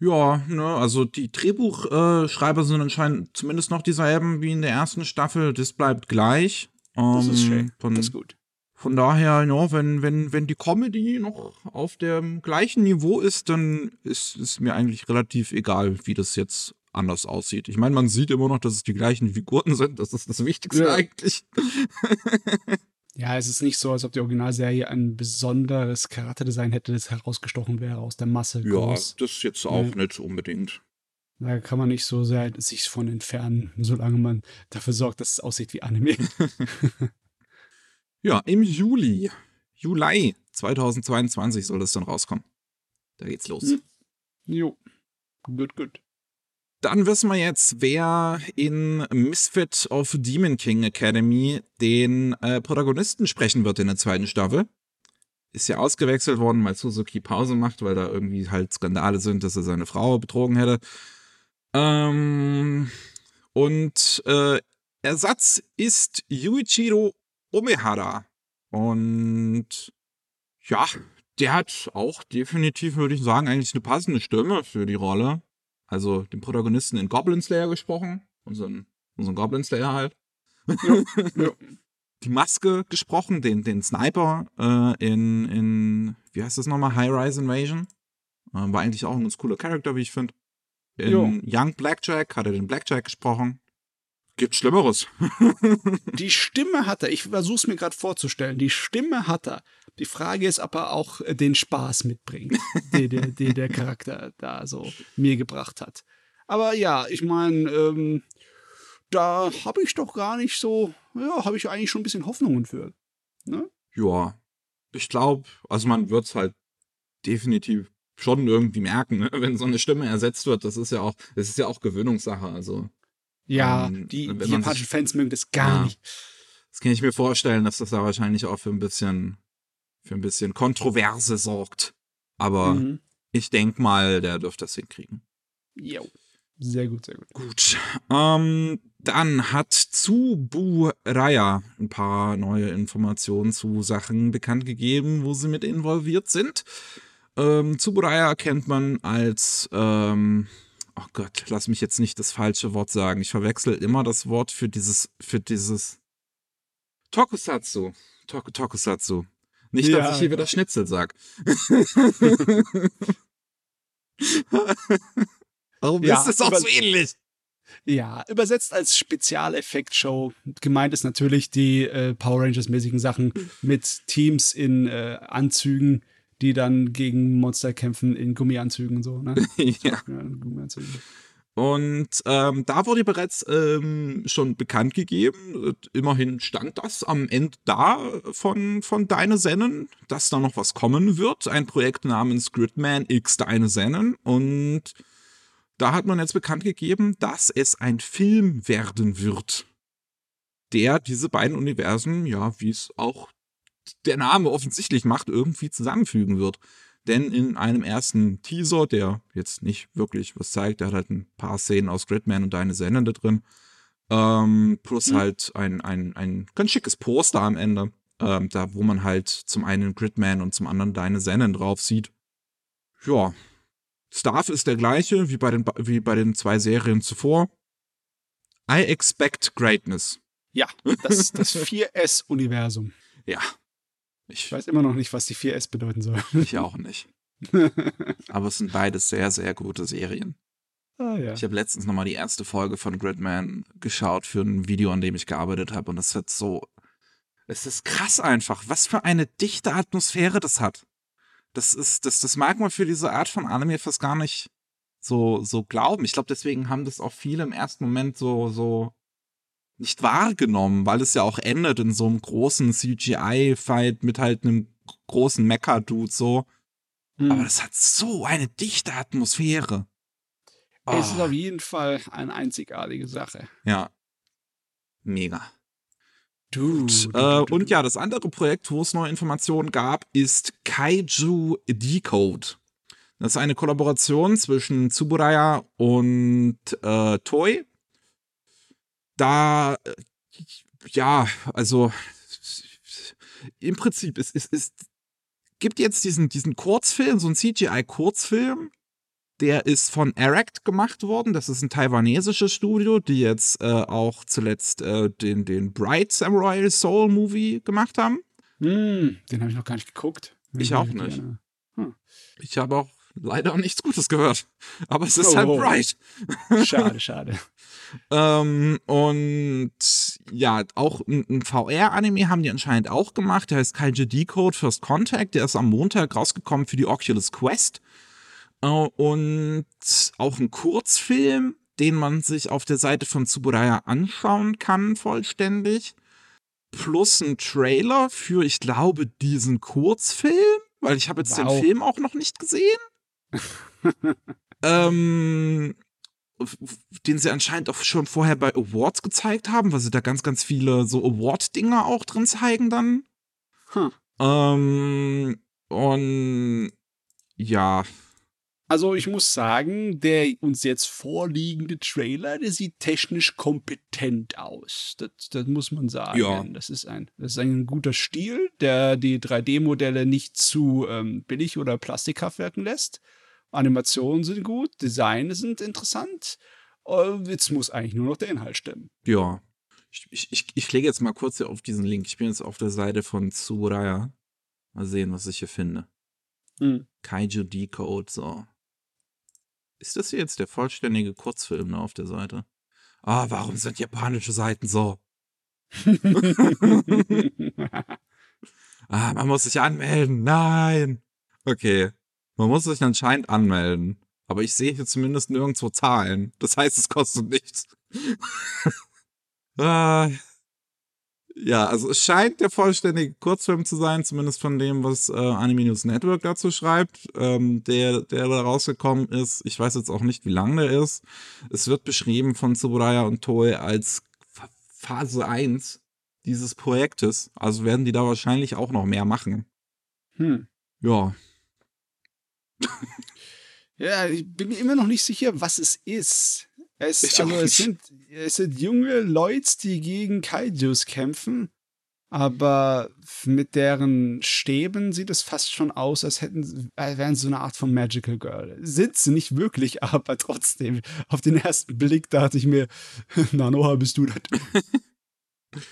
ja, ne, also die Drehbuchschreiber äh, sind anscheinend zumindest noch dieselben wie in der ersten Staffel. Das bleibt gleich. Das ist Ähm, schön. Von, Das ist gut. Von daher, ja, wenn, wenn, wenn die Comedy noch auf dem gleichen Niveau ist, dann ist es mir eigentlich relativ egal, wie das jetzt anders aussieht. Ich meine, man sieht immer noch, dass es die gleichen Figuren sind. Das ist das Wichtigste Ja. eigentlich. [LAUGHS] Ja, es ist nicht so, als ob die Originalserie ein besonderes Charakterdesign hätte, das herausgestochen wäre aus der Masse. Ja, groß. das jetzt auch Ja. nicht unbedingt. Da kann man nicht so sehr sich von entfernen, solange man dafür sorgt, dass es aussieht wie Anime. [LAUGHS] [LAUGHS] Ja, im Juli, Juli 2022 soll das dann rauskommen. Da geht's los. Hm. jo. Gut, gut. Dann wissen wir jetzt, wer in Misfit of Demon King Academy den äh, Protagonisten sprechen wird in der zweiten Staffel. Ist ja ausgewechselt worden, weil Suzuki Pause macht, weil da irgendwie halt Skandale sind, dass er seine Frau betrogen hätte. Ähm, und äh, Ersatz ist Yuichiro Omehara. Und ja, der hat auch definitiv, würde ich sagen, eigentlich eine passende Stimme für die Rolle also den Protagonisten in Goblin Slayer gesprochen, unseren, unseren Goblin Slayer halt. [LAUGHS] Ja. Die Maske gesprochen, den, den Sniper äh, in, in, wie heißt das nochmal, High Rise Invasion. Äh, war eigentlich auch ein ganz cooler Charakter, wie ich finde. In Jo. Young Blackjack hat er den Blackjack gesprochen. Gibt Schlimmeres. [LAUGHS] Die Stimme hat er, ich versuche es mir gerade vorzustellen, die Stimme hat er. Die Frage ist, ob er auch äh, den Spaß mitbringt, [LAUGHS] den, den, den der Charakter da so mir gebracht hat. Aber ja, ich meine, ähm, da habe ich doch gar nicht so, ja, habe ich eigentlich schon ein bisschen Hoffnungen für. Ne? Ja, ich glaube, also man wird es halt definitiv schon irgendwie merken, ne? [LAUGHS] wenn so eine Stimme ersetzt wird. Das ist ja auch, das ist ja auch Gewöhnungssache. Also ja, ähm, die, die japanischen Fans mögen das gar ja, nicht. Das kann ich mir vorstellen, dass das da wahrscheinlich auch für ein bisschen, für ein bisschen Kontroverse sorgt. Aber mhm. ich denke mal, der dürfte das hinkriegen. Jo. Sehr gut, sehr gut. Gut. Ähm, dann hat Tsuburaya ein paar neue Informationen zu Sachen bekannt gegeben, wo sie mit involviert sind. Ähm, Tsuburaya kennt man als, ähm, oh Gott, lass mich jetzt nicht das falsche Wort sagen. Ich verwechsel immer das Wort für dieses, für dieses Tokusatsu. Tok Tokusatsu. Nicht, dass ja, ich hier wieder Schnitzel sag. [LAUGHS] Warum ja, ist das auch so ähnlich? Ja, übersetzt als Spezialeffektshow. Gemeint ist natürlich die äh, Power Rangers-mäßigen Sachen mit Teams in äh, Anzügen, die dann gegen Monster kämpfen in Gummianzügen und so. Ne? [LAUGHS] ja. ja Gummianzügen. Und ähm, da wurde bereits ähm, schon bekannt gegeben, immerhin stand das am Ende da von, von Deine Sennen, dass da noch was kommen wird. Ein Projekt namens Gridman X Deine Sennen. Und da hat man jetzt bekannt gegeben, dass es ein Film werden wird, der diese beiden Universen, ja, wie es auch der Name offensichtlich macht, irgendwie zusammenfügen wird. Denn in einem ersten Teaser, der jetzt nicht wirklich was zeigt, der hat halt ein paar Szenen aus Gridman und deine Sendende drin, ähm, plus mhm. halt ein, ein, ein ganz schickes Poster am Ende, ähm, da wo man halt zum einen Gridman und zum anderen deine Sennen drauf sieht. Ja, Staff ist der gleiche wie bei den, wie bei den zwei Serien zuvor. I expect greatness. Ja, das, das [LAUGHS] 4S-Universum. Ja. Ich weiß immer noch nicht, was die 4S bedeuten soll. Ich auch nicht. [LAUGHS] Aber es sind beides sehr, sehr gute Serien. Ah, ja. Ich habe letztens nochmal die erste Folge von Gridman geschaut für ein Video, an dem ich gearbeitet habe. Und das wird so. Es ist krass einfach, was für eine dichte Atmosphäre das hat. Das ist, das, das mag man für diese Art von Anime fast gar nicht so, so glauben. Ich glaube, deswegen haben das auch viele im ersten Moment so, so nicht wahrgenommen, weil es ja auch endet in so einem großen CGI-Fight mit halt einem großen Mecha-Dude so. Hm. Aber das hat so eine dichte Atmosphäre. Es ist oh. auf jeden Fall eine einzigartige Sache. Ja. Mega. Du, du, äh, du, und ja, das andere Projekt, wo es neue Informationen gab, ist Kaiju Decode. Das ist eine Kollaboration zwischen Tsuburaya und äh, Toy. Da, äh, ja, also im Prinzip, es, es, es gibt jetzt diesen, diesen Kurzfilm, so ein CGI-Kurzfilm, der ist von Erect gemacht worden. Das ist ein taiwanesisches Studio, die jetzt äh, auch zuletzt äh, den, den Bright Samurai Soul Movie gemacht haben. Mm, den habe ich noch gar nicht geguckt. Ich, ich auch nicht. Hm. Ich habe auch leider nichts Gutes gehört. Aber es ist halt oh, halt Bright. Schade, schade. [LAUGHS] ähm, und ja, auch ein, ein VR-Anime haben die anscheinend auch gemacht. Der heißt Kaiju Decode First Contact. Der ist am Montag rausgekommen für die Oculus Quest. Äh, und auch ein Kurzfilm, den man sich auf der Seite von Tsuburaya anschauen kann, vollständig. Plus ein Trailer für, ich glaube, diesen Kurzfilm, weil ich habe jetzt wow. den Film auch noch nicht gesehen. [LAUGHS] ähm, den sie anscheinend auch schon vorher bei Awards gezeigt haben, weil sie da ganz, ganz viele so Award-Dinger auch drin zeigen dann. Hm. Ähm, und ja, also ich muss sagen, der uns jetzt vorliegende Trailer, der sieht technisch kompetent aus. Das, das muss man sagen. Ja. Das, ist ein, das ist ein guter Stil, der die 3D-Modelle nicht zu ähm, billig oder plastikhaft wirken lässt. Animationen sind gut, Design sind interessant. Uh, jetzt muss eigentlich nur noch der Inhalt stimmen. Ja. Ich, ich, ich klicke jetzt mal kurz hier auf diesen Link. Ich bin jetzt auf der Seite von Tsuraya. Mal sehen, was ich hier finde. Hm. Kaiju Decode, so. Ist das hier jetzt der vollständige Kurzfilm ne, auf der Seite? Ah, warum sind japanische Seiten so? [LAUGHS] [LAUGHS] Ah, man muss sich anmelden. Nein. Okay. Man muss sich anscheinend anmelden. Aber ich sehe hier zumindest nirgendwo Zahlen. Das heißt, es kostet nichts. [LAUGHS] ah. Ja, also es scheint der vollständige Kurzfilm zu sein, zumindest von dem, was äh, Anime News Network dazu schreibt, ähm, der, der da rausgekommen ist. Ich weiß jetzt auch nicht, wie lang der ist. Es wird beschrieben von Tsuburaya und Toei als Phase 1 dieses Projektes. Also werden die da wahrscheinlich auch noch mehr machen. Hm. Ja. Ja, ich bin mir immer noch nicht sicher, was es ist. Es, also es, sind, es sind junge Leute, die gegen Kaijus kämpfen, aber mit deren Stäben sieht es fast schon aus, als hätten als wären sie so eine Art von Magical Girl. Sind sie nicht wirklich, [LAUGHS] aber trotzdem, auf den ersten Blick dachte ich mir, [LAUGHS] Nanoha, bist du das? [LAUGHS]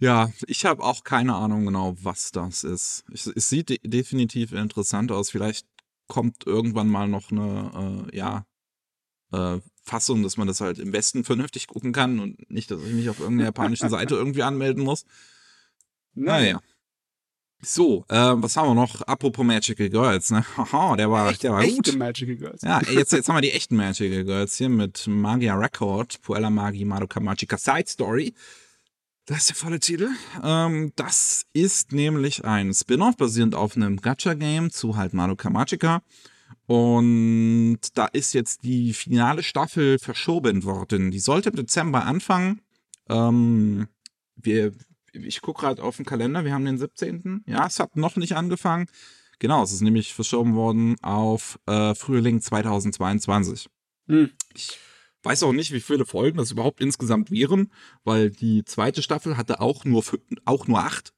Ja, ich habe auch keine Ahnung genau, was das ist. Es, es sieht de definitiv interessant aus. Vielleicht kommt irgendwann mal noch eine, äh, ja, äh, Fassung, dass man das halt im Westen vernünftig gucken kann und nicht, dass ich mich auf irgendeiner japanischen [LAUGHS] Seite irgendwie anmelden muss. Naja. So, äh, was haben wir noch? Apropos Magical Girls, ne? [LAUGHS] Haha, der war, Echt, der war echte gut. Magical Girls. Ja, [LAUGHS] jetzt, jetzt haben wir die echten Magical Girls hier mit Magia Record, Puella Magi Madoka Magica Side Story. Das ist der volle Titel. Ähm, das ist nämlich ein Spin-off basierend auf einem Gacha-Game zu halt Madoka Magica. Und da ist jetzt die finale Staffel verschoben worden. Die sollte im Dezember anfangen. Ähm, wir, ich gucke gerade auf den Kalender, wir haben den 17. Ja, es hat noch nicht angefangen. Genau, es ist nämlich verschoben worden auf äh, Frühling 2022. Hm. Ich weiß auch nicht, wie viele Folgen das überhaupt insgesamt wären, weil die zweite Staffel hatte auch nur, auch nur acht.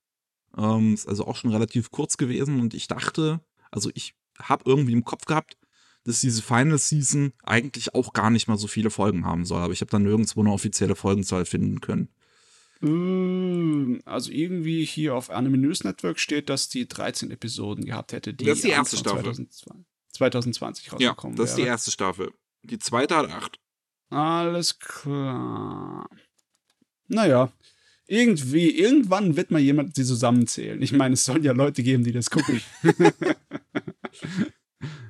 Ähm, ist also auch schon relativ kurz gewesen und ich dachte, also ich habe irgendwie im Kopf gehabt, dass diese Final Season eigentlich auch gar nicht mal so viele Folgen haben soll, aber ich habe dann nirgendwo eine offizielle Folgenzahl finden können. Ähm, Also irgendwie hier auf Anime News Network steht, dass die 13 Episoden gehabt hätte, die, Das ist die erste Staffel. 2020, 2020 Ja, rausgekommen das ist die erste Staffel. Die zweite hat acht. Alles klar. Naja, irgendwie, irgendwann wird mal jemand die zusammenzählen. Ich meine, es soll ja Leute geben, die das gucken. [LAUGHS]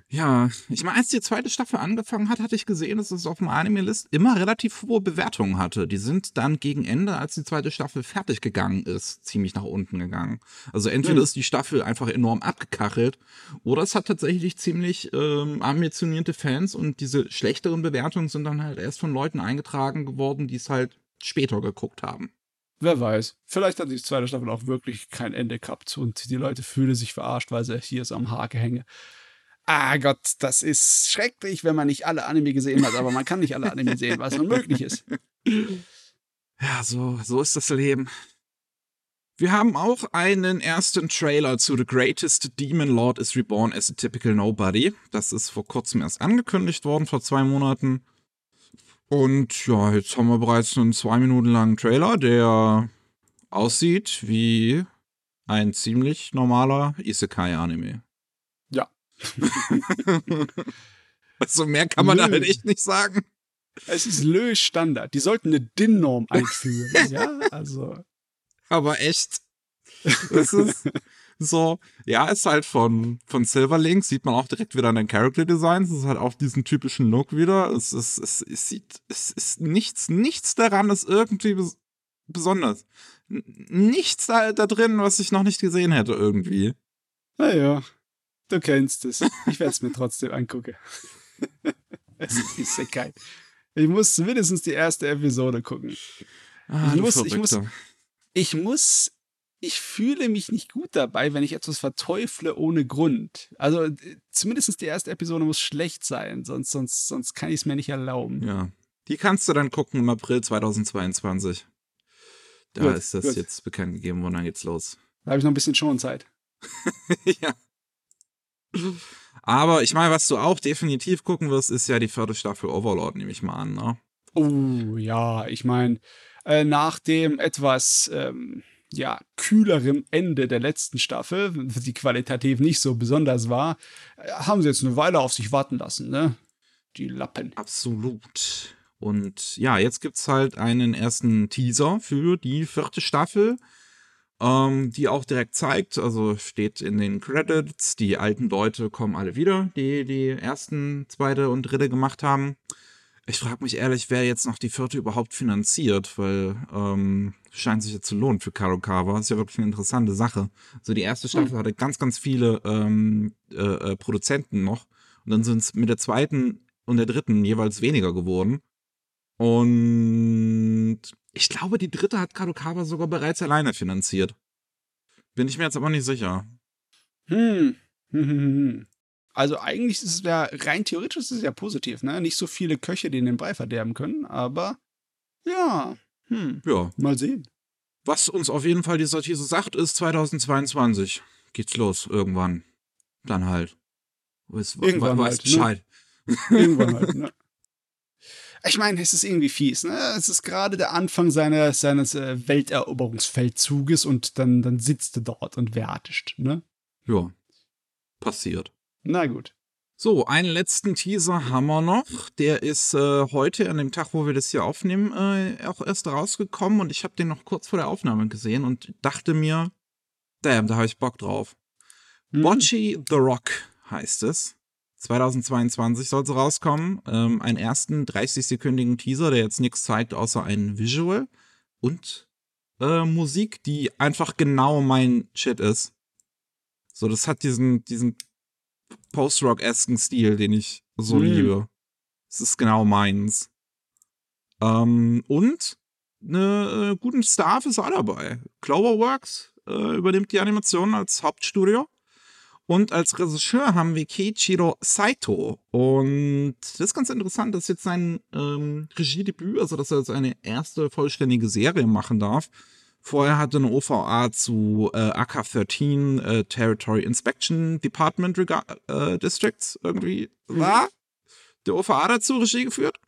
Ja, ich meine, als die zweite Staffel angefangen hat, hatte ich gesehen, dass es auf dem Anime-List immer relativ hohe Bewertungen hatte. Die sind dann gegen Ende, als die zweite Staffel fertig gegangen ist, ziemlich nach unten gegangen. Also entweder Hm. ist die Staffel einfach enorm abgekachelt oder es hat tatsächlich ziemlich ähm, ambitionierte Fans und diese schlechteren Bewertungen sind dann halt erst von Leuten eingetragen geworden, die es halt später geguckt haben. Wer weiß. Vielleicht hat die zweite Staffel auch wirklich kein Ende gehabt und die Leute fühlen sich verarscht, weil sie hier so am Haken hängen. Ah Gott, das ist schrecklich, wenn man nicht alle Anime gesehen hat, aber man kann nicht alle Anime sehen, was unmöglich ist. Ja, so, so ist das Leben. Wir haben auch einen ersten Trailer zu The Greatest Demon Lord is Reborn as a Typical Nobody. Das ist vor kurzem erst angekündigt worden, vor zwei Monaten. Und ja, jetzt haben wir bereits einen zwei Minuten langen Trailer, der aussieht wie ein ziemlich normaler Isekai-Anime. [LAUGHS] Also mehr kann man da Nö. halt echt nicht sagen. Es ist Lö Standard. Die sollten eine DIN-Norm einführen. [LAUGHS] ja, also. aber echt. Das ist so, ja, ist halt von, von Silverlink, sieht man auch direkt wieder an den Character Designs. Es ist halt auch diesen typischen Look wieder. Es ist, es, es sieht, es ist nichts, nichts daran ist irgendwie bes besonders. N nichts da, da drin, was ich noch nicht gesehen hätte irgendwie. Naja, du kennst es. Ich werde es mir trotzdem angucken. [LAUGHS] es ist sehr geil. Ich muss mindestens die erste Episode gucken. Ah, Ich muss- ich muss-. Ich muss, ich fühle mich nicht gut dabei, wenn ich etwas verteufle ohne Grund. Also äh, zumindest die erste Episode muss schlecht sein, sonst, sonst, sonst kann ich es mir nicht erlauben. Ja. Die kannst du dann gucken im April 2022. Da Gut, ist das gut. jetzt bekannt gegeben und dann geht's los. Da habe ich noch ein bisschen Schonzeit. [LAUGHS] ja. Aber ich meine, was du auch definitiv gucken wirst, ist ja die vierte Staffel Overlord, nehme ich mal an, ne? Oh ja, ich meine, äh, nach dem etwas ähm, ja, kühleren Ende der letzten Staffel, die qualitativ nicht so besonders war, äh, haben sie jetzt eine Weile auf sich warten lassen, ne? Die Lappen. Absolut. Und ja, jetzt gibt's halt einen ersten Teaser für die vierte Staffel. Ähm, die auch direkt zeigt, also steht in den Credits, die alten Leute kommen alle wieder, die die ersten, zweite und dritte gemacht haben. Ich frage mich ehrlich, wer jetzt noch die vierte überhaupt finanziert, weil ähm, scheint sich ja zu lohnen für Kadokawa. Ist ja wirklich eine interessante Sache. Also die erste Staffel hm. hatte ganz, ganz viele ähm, äh, äh, Produzenten noch. Und dann sind es mit der zweiten und der dritten jeweils weniger geworden. Und ich glaube, die dritte hat Kadokawa sogar bereits alleine finanziert. Bin ich mir jetzt aber nicht sicher. Hm. [LAUGHS] Also eigentlich ist es ja rein theoretisch ist es ja positiv, ne? Nicht so viele Köche, die in den Brei verderben können, aber ja, hm. Ja. Mal sehen. Was uns auf jeden Fall die Satire sagt, ist 2022 geht's los irgendwann. Dann halt. Irgendwann halt, ne? Bescheid. Ne? Irgendwann halt, ne? Ich meine, es ist irgendwie fies, ne? Es ist gerade der Anfang seiner, seines äh, Welteroberungsfeldzuges und dann, dann sitzt er dort und wartet, ne? Ja. Passiert. Na gut. So, einen letzten Teaser haben wir noch. Der ist äh, heute, an dem Tag, wo wir das hier aufnehmen, äh, auch erst rausgekommen und ich habe den noch kurz vor der Aufnahme gesehen und dachte mir, damn, da habe ich Bock drauf. Mhm. Bocce the Rock heißt es. 2022 soll es rauskommen. Ähm, einen ersten 30-sekündigen Teaser, der jetzt nichts zeigt, außer ein Visual und äh, Musik, die einfach genau mein Shit ist. So, das hat diesen, diesen Post-Rock-esken Stil, den ich so mhm. liebe. Es ist genau meins. Ähm, und eine äh, guten Staff ist auch dabei. Cloverworks äh, übernimmt die Animation als Hauptstudio. Und als Regisseur haben wir Keiichiro Saito. Und das ist ganz interessant, das ist jetzt sein ähm, Regiedebüt, also dass er jetzt eine erste vollständige Serie machen darf. Vorher hatte eine OVA zu äh, AK-13 äh, Territory Inspection Department Rega äh, Districts irgendwie mhm. war. Der OVA dazu Regie geführt.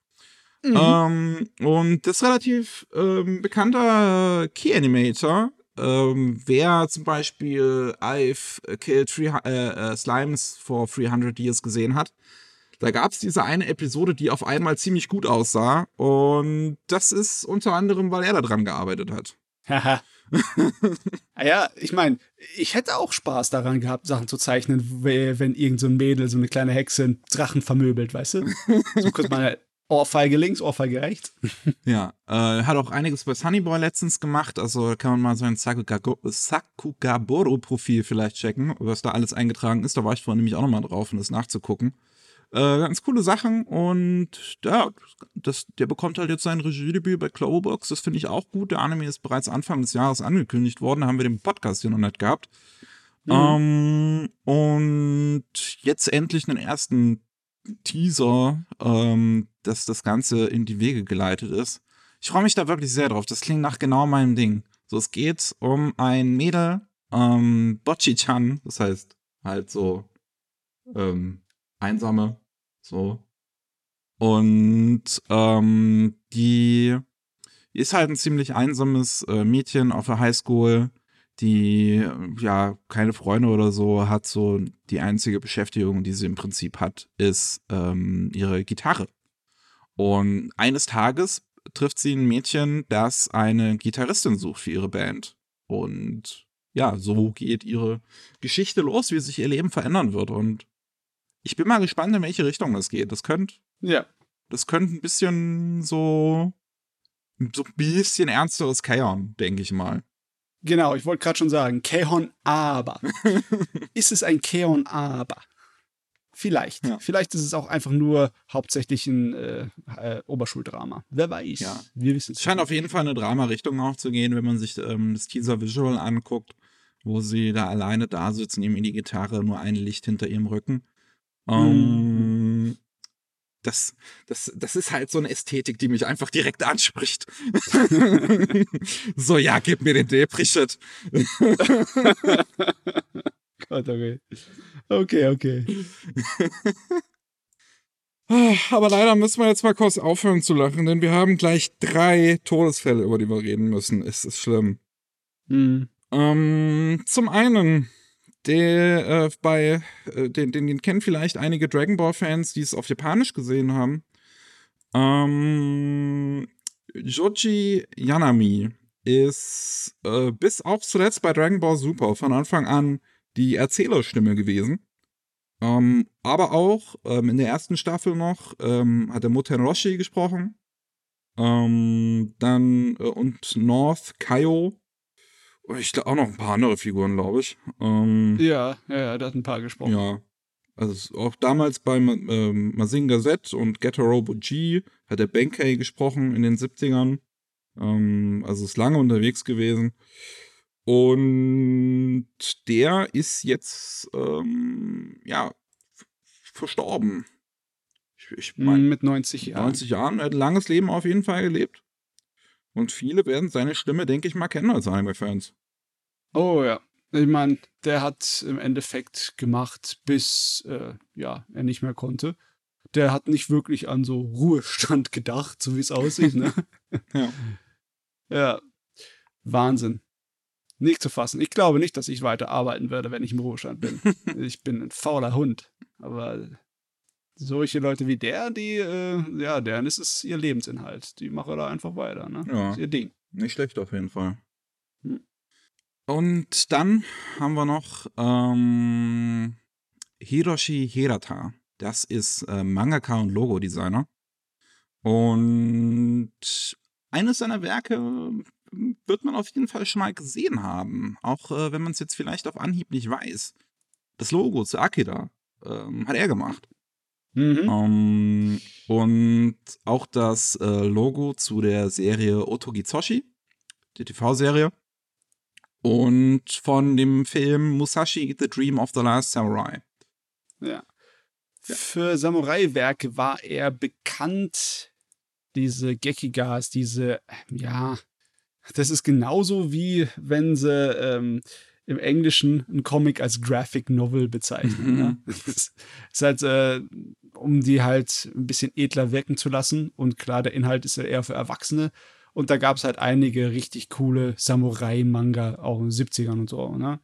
Mhm. Ähm, und das relativ ähm, bekannter Key Animator. Ähm, wer zum Beispiel I've Killed three, äh, äh, Slimes for 300 Years gesehen hat, da gab es diese eine Episode, die auf einmal ziemlich gut aussah. Und das ist unter anderem, weil er daran gearbeitet hat. Haha. [LAUGHS] ja, ich meine, ich hätte auch Spaß daran gehabt, Sachen zu zeichnen, wenn irgend so ein Mädel, so eine kleine Hexe, einen Drachen vermöbelt, weißt du? So kurz mal Ohrfeige links, Ohrfeige rechts. [LAUGHS] ja, äh, hat auch einiges bei Sunnyboy letztens gemacht, also kann man mal sein Sakugaboro-Profil vielleicht checken, was da alles eingetragen ist. Da war ich vorhin nämlich auch nochmal drauf, um das nachzugucken. Äh, ganz coole Sachen und ja, das, der bekommt halt jetzt sein Regiedebüt bei Cloverbox. Das finde ich auch gut. Der Anime ist bereits Anfang des Jahres angekündigt worden. Da haben wir den Podcast hier noch nicht gehabt. Mhm. Ähm, und jetzt endlich einen ersten Teaser, ähm, dass das Ganze in die Wege geleitet ist. Ich freue mich da wirklich sehr drauf. Das klingt nach genau meinem Ding. So, es geht um ein Mädel, ähm, Bocchi-chan, das heißt halt so, ähm, Einsame. So. Und ähm, die ist halt ein ziemlich einsames äh, Mädchen auf der Highschool, die ja keine Freunde oder so hat. So die einzige Beschäftigung, die sie im Prinzip hat, ist ähm, ihre Gitarre. Und eines Tages trifft sie ein Mädchen, das eine Gitarristin sucht für ihre Band. Und ja, so geht ihre Geschichte los, wie sich ihr Leben verändern wird. Und ich bin mal gespannt, in welche Richtung das geht. Das könnte. Ja. Das könnte ein bisschen so. So ein bisschen ernsteres Kaon, denke ich mal. Genau, ich wollte gerade schon sagen, Keon aber. [LAUGHS] ist es ein Keon aber? Vielleicht. Ja. Vielleicht ist es auch einfach nur hauptsächlich ein äh, äh, Oberschuldrama. Wer weiß. Ja. Wir wissen es. Scheint auf jeden Fall eine Drama-Richtung auch zu gehen, wenn man sich ähm, das Teaser-Visual anguckt, wo sie da alleine da sitzen, nehmen in die Gitarre, nur ein Licht hinter ihrem Rücken. Ähm, das, das, das ist halt so eine Ästhetik, die mich einfach direkt anspricht. [LAUGHS] so, ja, gib mir den Depri-Shit. [LAUGHS] Gott, okay. Okay, okay. Aber leider müssen wir jetzt mal kurz aufhören zu lachen, denn wir haben gleich drei Todesfälle, über die wir reden müssen. Es ist schlimm. Mhm. Ähm, zum einen der äh, bei, äh, den, den, den kennen vielleicht einige Dragon Ball-Fans, die es auf Japanisch gesehen haben. Ähm, Joji Yanami ist äh, bis auch zuletzt bei Dragon Ball Super von Anfang an die Erzählerstimme gewesen. Ähm, aber auch ähm, in der ersten Staffel noch ähm, hat er Muten Roshi gesprochen. Ähm, dann äh, und North Kaio. Ich glaube auch noch ein paar andere Figuren, glaube ich. Ähm, Ja, ja, ja, der hat ein paar gesprochen. ja. Also auch damals bei ähm, Mazinga Z und Getter Robo G hat der Benkei gesprochen in den 70ern. Ähm, also ist lange unterwegs gewesen. Und der ist jetzt ähm, ja verstorben. Ich, ich meine, Mm, Mit 90 Jahren. 90 Jahren, er hat ein langes Leben auf jeden Fall gelebt. Und viele werden seine Stimme, denke ich mal, kennen als Anime-Fans. Oh ja. Ich meine, der hat im Endeffekt gemacht, bis äh, ja, er nicht mehr konnte. Der hat nicht wirklich an so Ruhestand [LAUGHS] gedacht, so wie es aussieht. Ne? [LAUGHS] Ja. ja. Wahnsinn. Nicht zu fassen. Ich glaube nicht, dass ich weiter arbeiten werde, wenn ich im Ruhestand bin. [LAUGHS] ich bin ein fauler Hund. Aber solche Leute wie der, die, äh, ja, deren ist es ihr Lebensinhalt. Die machen da einfach weiter. Ne? Ja. Ist ihr Ding. Nicht schlecht auf jeden Fall. Hm. Und dann haben wir noch ähm, Hiroshi Hirata. Das ist äh, Mangaka und Logo-Designer. Und eines seiner Werke äh, wird man auf jeden Fall schon mal gesehen haben. Auch äh, wenn man es jetzt vielleicht auf Anhieb nicht weiß. Das Logo zu Akira ähm, hat er gemacht. Mhm. Ähm, und auch das äh, Logo zu der Serie Otogizoshi, die TV-Serie. Und von dem Film Musashi, The Dream of the Last Samurai. Ja. Für Samurai-Werke war er bekannt. Diese Gekigas, diese, ja, das ist genauso wie wenn sie ähm, im Englischen einen Comic als Graphic Novel bezeichnen. Mhm. Ne? Das [LAUGHS] ist halt, äh, um die halt ein bisschen edler wirken zu lassen. Und klar, der Inhalt ist ja eher für Erwachsene. Und da gab es halt einige richtig coole Samurai-Manga, auch in den 70ern und so. Ne?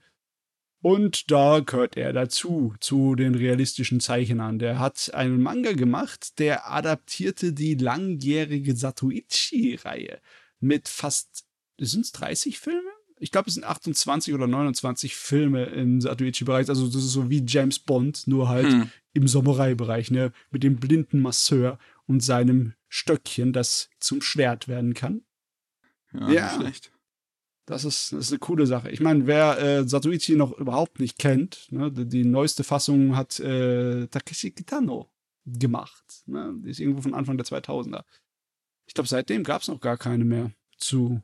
Und da gehört er dazu, zu den realistischen Zeichnern. Der hat einen Manga gemacht, der adaptierte die langjährige Satoichi-Reihe mit fast, sind es 30 Filme? Ich glaube, es sind 28 oder 29 Filme im Satoichi-Bereich. Also das ist so wie James Bond, nur halt Hm. im Samurai-Bereich, ne? Mit dem blinden Masseur und seinem Stöckchen, das zum Schwert werden kann. Ja, Ja. schlecht. Das ist, das ist eine coole Sache. Ich meine, wer äh, Satoichi noch überhaupt nicht kennt, ne, die, die neueste Fassung hat äh, Takeshi Kitano gemacht. Ne? Die ist irgendwo von Anfang der 2000er. Ich glaube, seitdem gab es noch gar keine mehr zu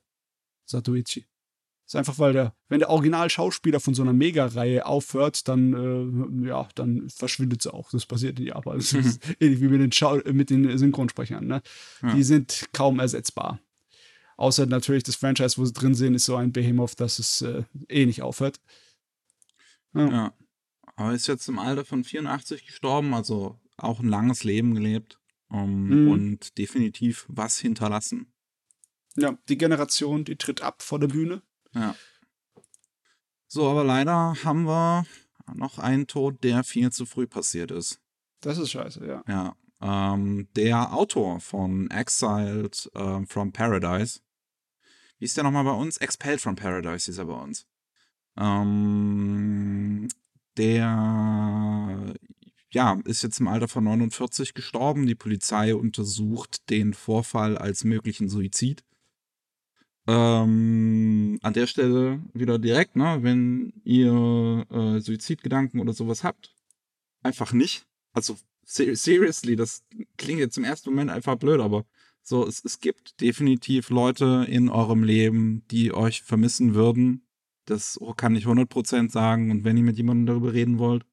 Satoichi. Ist einfach, weil der, wenn der Originalschauspieler von so einer Mega-Reihe aufhört, dann, äh, ja, dann verschwindet sie auch. Das passiert in Japan. Das ist [LAUGHS] ähnlich wie mit den, Schau mit den Synchronsprechern. Ne? Ja. Die sind kaum ersetzbar. Außer natürlich das Franchise, wo sie drin sind, ist so ein Behemoth, dass es äh, eh nicht aufhört. Ja. Aber ist jetzt im Alter von 84 gestorben, also auch ein langes Leben gelebt. Ähm, Mhm. Und definitiv was hinterlassen. Ja, die Generation, die tritt ab vor der Bühne. Ja. So, aber leider haben wir noch einen Tod, der viel zu früh passiert ist. Das ist scheiße, ja. Ja. Ähm, der Autor von Exiled ähm, from Paradise. Wie ist der nochmal bei uns? Expelled from Paradise ist er bei uns. Ähm, der ja, ist jetzt im Alter von 49 gestorben. Die Polizei untersucht den Vorfall als möglichen Suizid. Ähm, an der Stelle wieder direkt, ne, wenn ihr äh, Suizidgedanken oder sowas habt, einfach nicht. Also ser seriously, das klingt jetzt im ersten Moment einfach blöd, aber so, es, es gibt definitiv Leute in eurem Leben, die euch vermissen würden. Das kann ich 100% sagen. Und wenn ihr mit jemandem darüber reden wollt,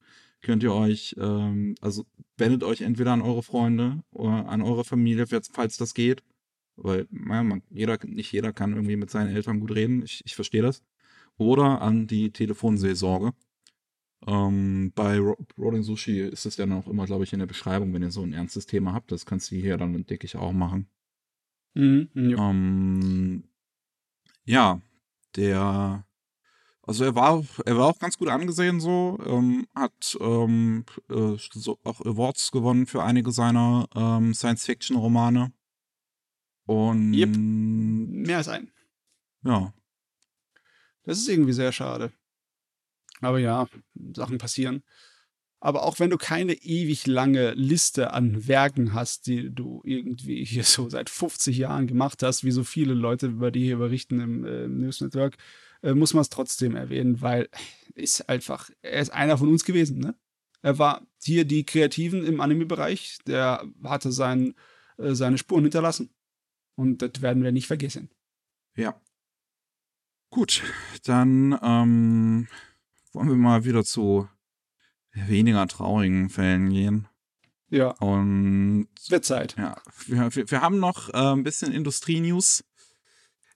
könnt ihr euch, ähm, also wendet euch entweder an eure Freunde oder an eure Familie, falls falls das geht. Weil ja, man, jeder, nicht jeder kann irgendwie mit seinen Eltern gut reden. Ich, ich verstehe das. Oder an die Telefonseelsorge. Ähm, bei Ro Rolling Sushi ist es dann auch immer, glaube ich, in der Beschreibung, wenn ihr so ein ernstes Thema habt. Das kannst du hier dann, denke ich, auch machen. Mhm, ja. Ähm, ja, der, also er war, er war auch ganz gut angesehen so, ähm, hat ähm, äh, so auch Awards gewonnen für einige seiner ähm, Science-Fiction-Romane. Und Yep. Mehr als ein. Ja. Das ist irgendwie sehr schade. Aber ja, Sachen passieren. Aber auch wenn du keine ewig lange Liste an Werken hast, die du irgendwie hier so seit 50 Jahren gemacht hast, wie so viele Leute, über die hier berichten im äh, News Network, äh, muss man es trotzdem erwähnen, weil ist einfach, er ist einer von uns gewesen, ne? Er war hier die Kreativen im Anime-Bereich, der hatte sein, äh, seine Spuren hinterlassen. Und das werden wir nicht vergessen. Ja. Gut, dann ähm, wollen wir mal wieder zu weniger traurigen Fällen gehen. Ja. Und wird Zeit. Ja, wir, wir, wir haben noch äh, ein bisschen Industrie-News.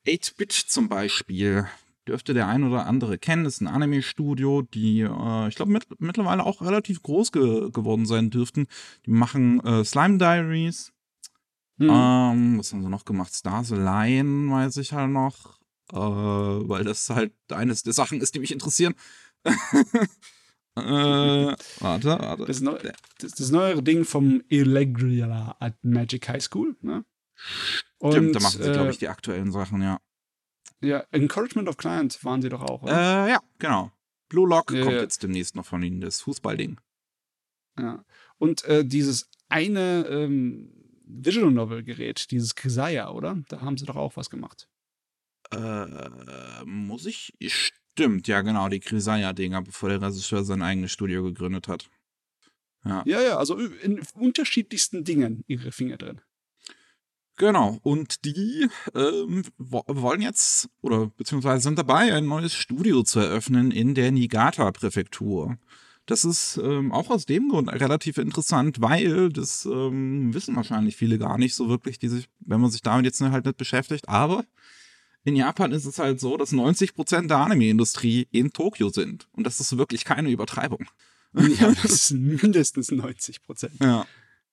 8-Bit zum Beispiel dürfte der ein oder andere kennen. Das ist ein Anime-Studio, die, äh, ich glaube, mit, mittlerweile auch relativ groß ge geworden sein dürften. Die machen äh, Slime Diaries. Hm. Ähm, was haben sie noch gemacht? Stars Lion, weiß ich halt noch. Äh, weil das halt eines der Sachen ist, die mich interessieren. [LAUGHS] äh, warte, warte. Das, neu, das, das neuere Ding vom Irregular at Magic High School, ne? Stimmt, da machen sie, glaube ich, äh, die aktuellen Sachen, ja. Ja, Encouragement of Client waren sie doch auch, oder? Äh, ja, genau. Blue Lock ja, kommt ja. jetzt demnächst noch von ihnen, das Fußballding. Ja. Und äh, dieses eine ähm, Visual Novel Gerät, dieses Krisaya, oder? Da haben sie doch auch was gemacht. Äh, muss ich? Stimmt, ja, genau, die Krisaya-Dinger, bevor der Regisseur sein eigenes Studio gegründet hat. Ja. ja, ja, also in unterschiedlichsten Dingen ihre Finger drin. Genau, und die ähm, wollen jetzt oder beziehungsweise sind dabei, ein neues Studio zu eröffnen in der Niigata-Präfektur. Das ist ähm, auch aus dem Grund relativ interessant, weil das ähm, wissen wahrscheinlich viele gar nicht so wirklich, die sich, wenn man sich damit jetzt halt nicht beschäftigt. Aber in Japan ist es halt so, dass 90 Prozent der Anime-Industrie in Tokio sind. Und das ist wirklich keine Übertreibung. Ja, [LAUGHS] das sind mindestens 90 Prozent. Ja.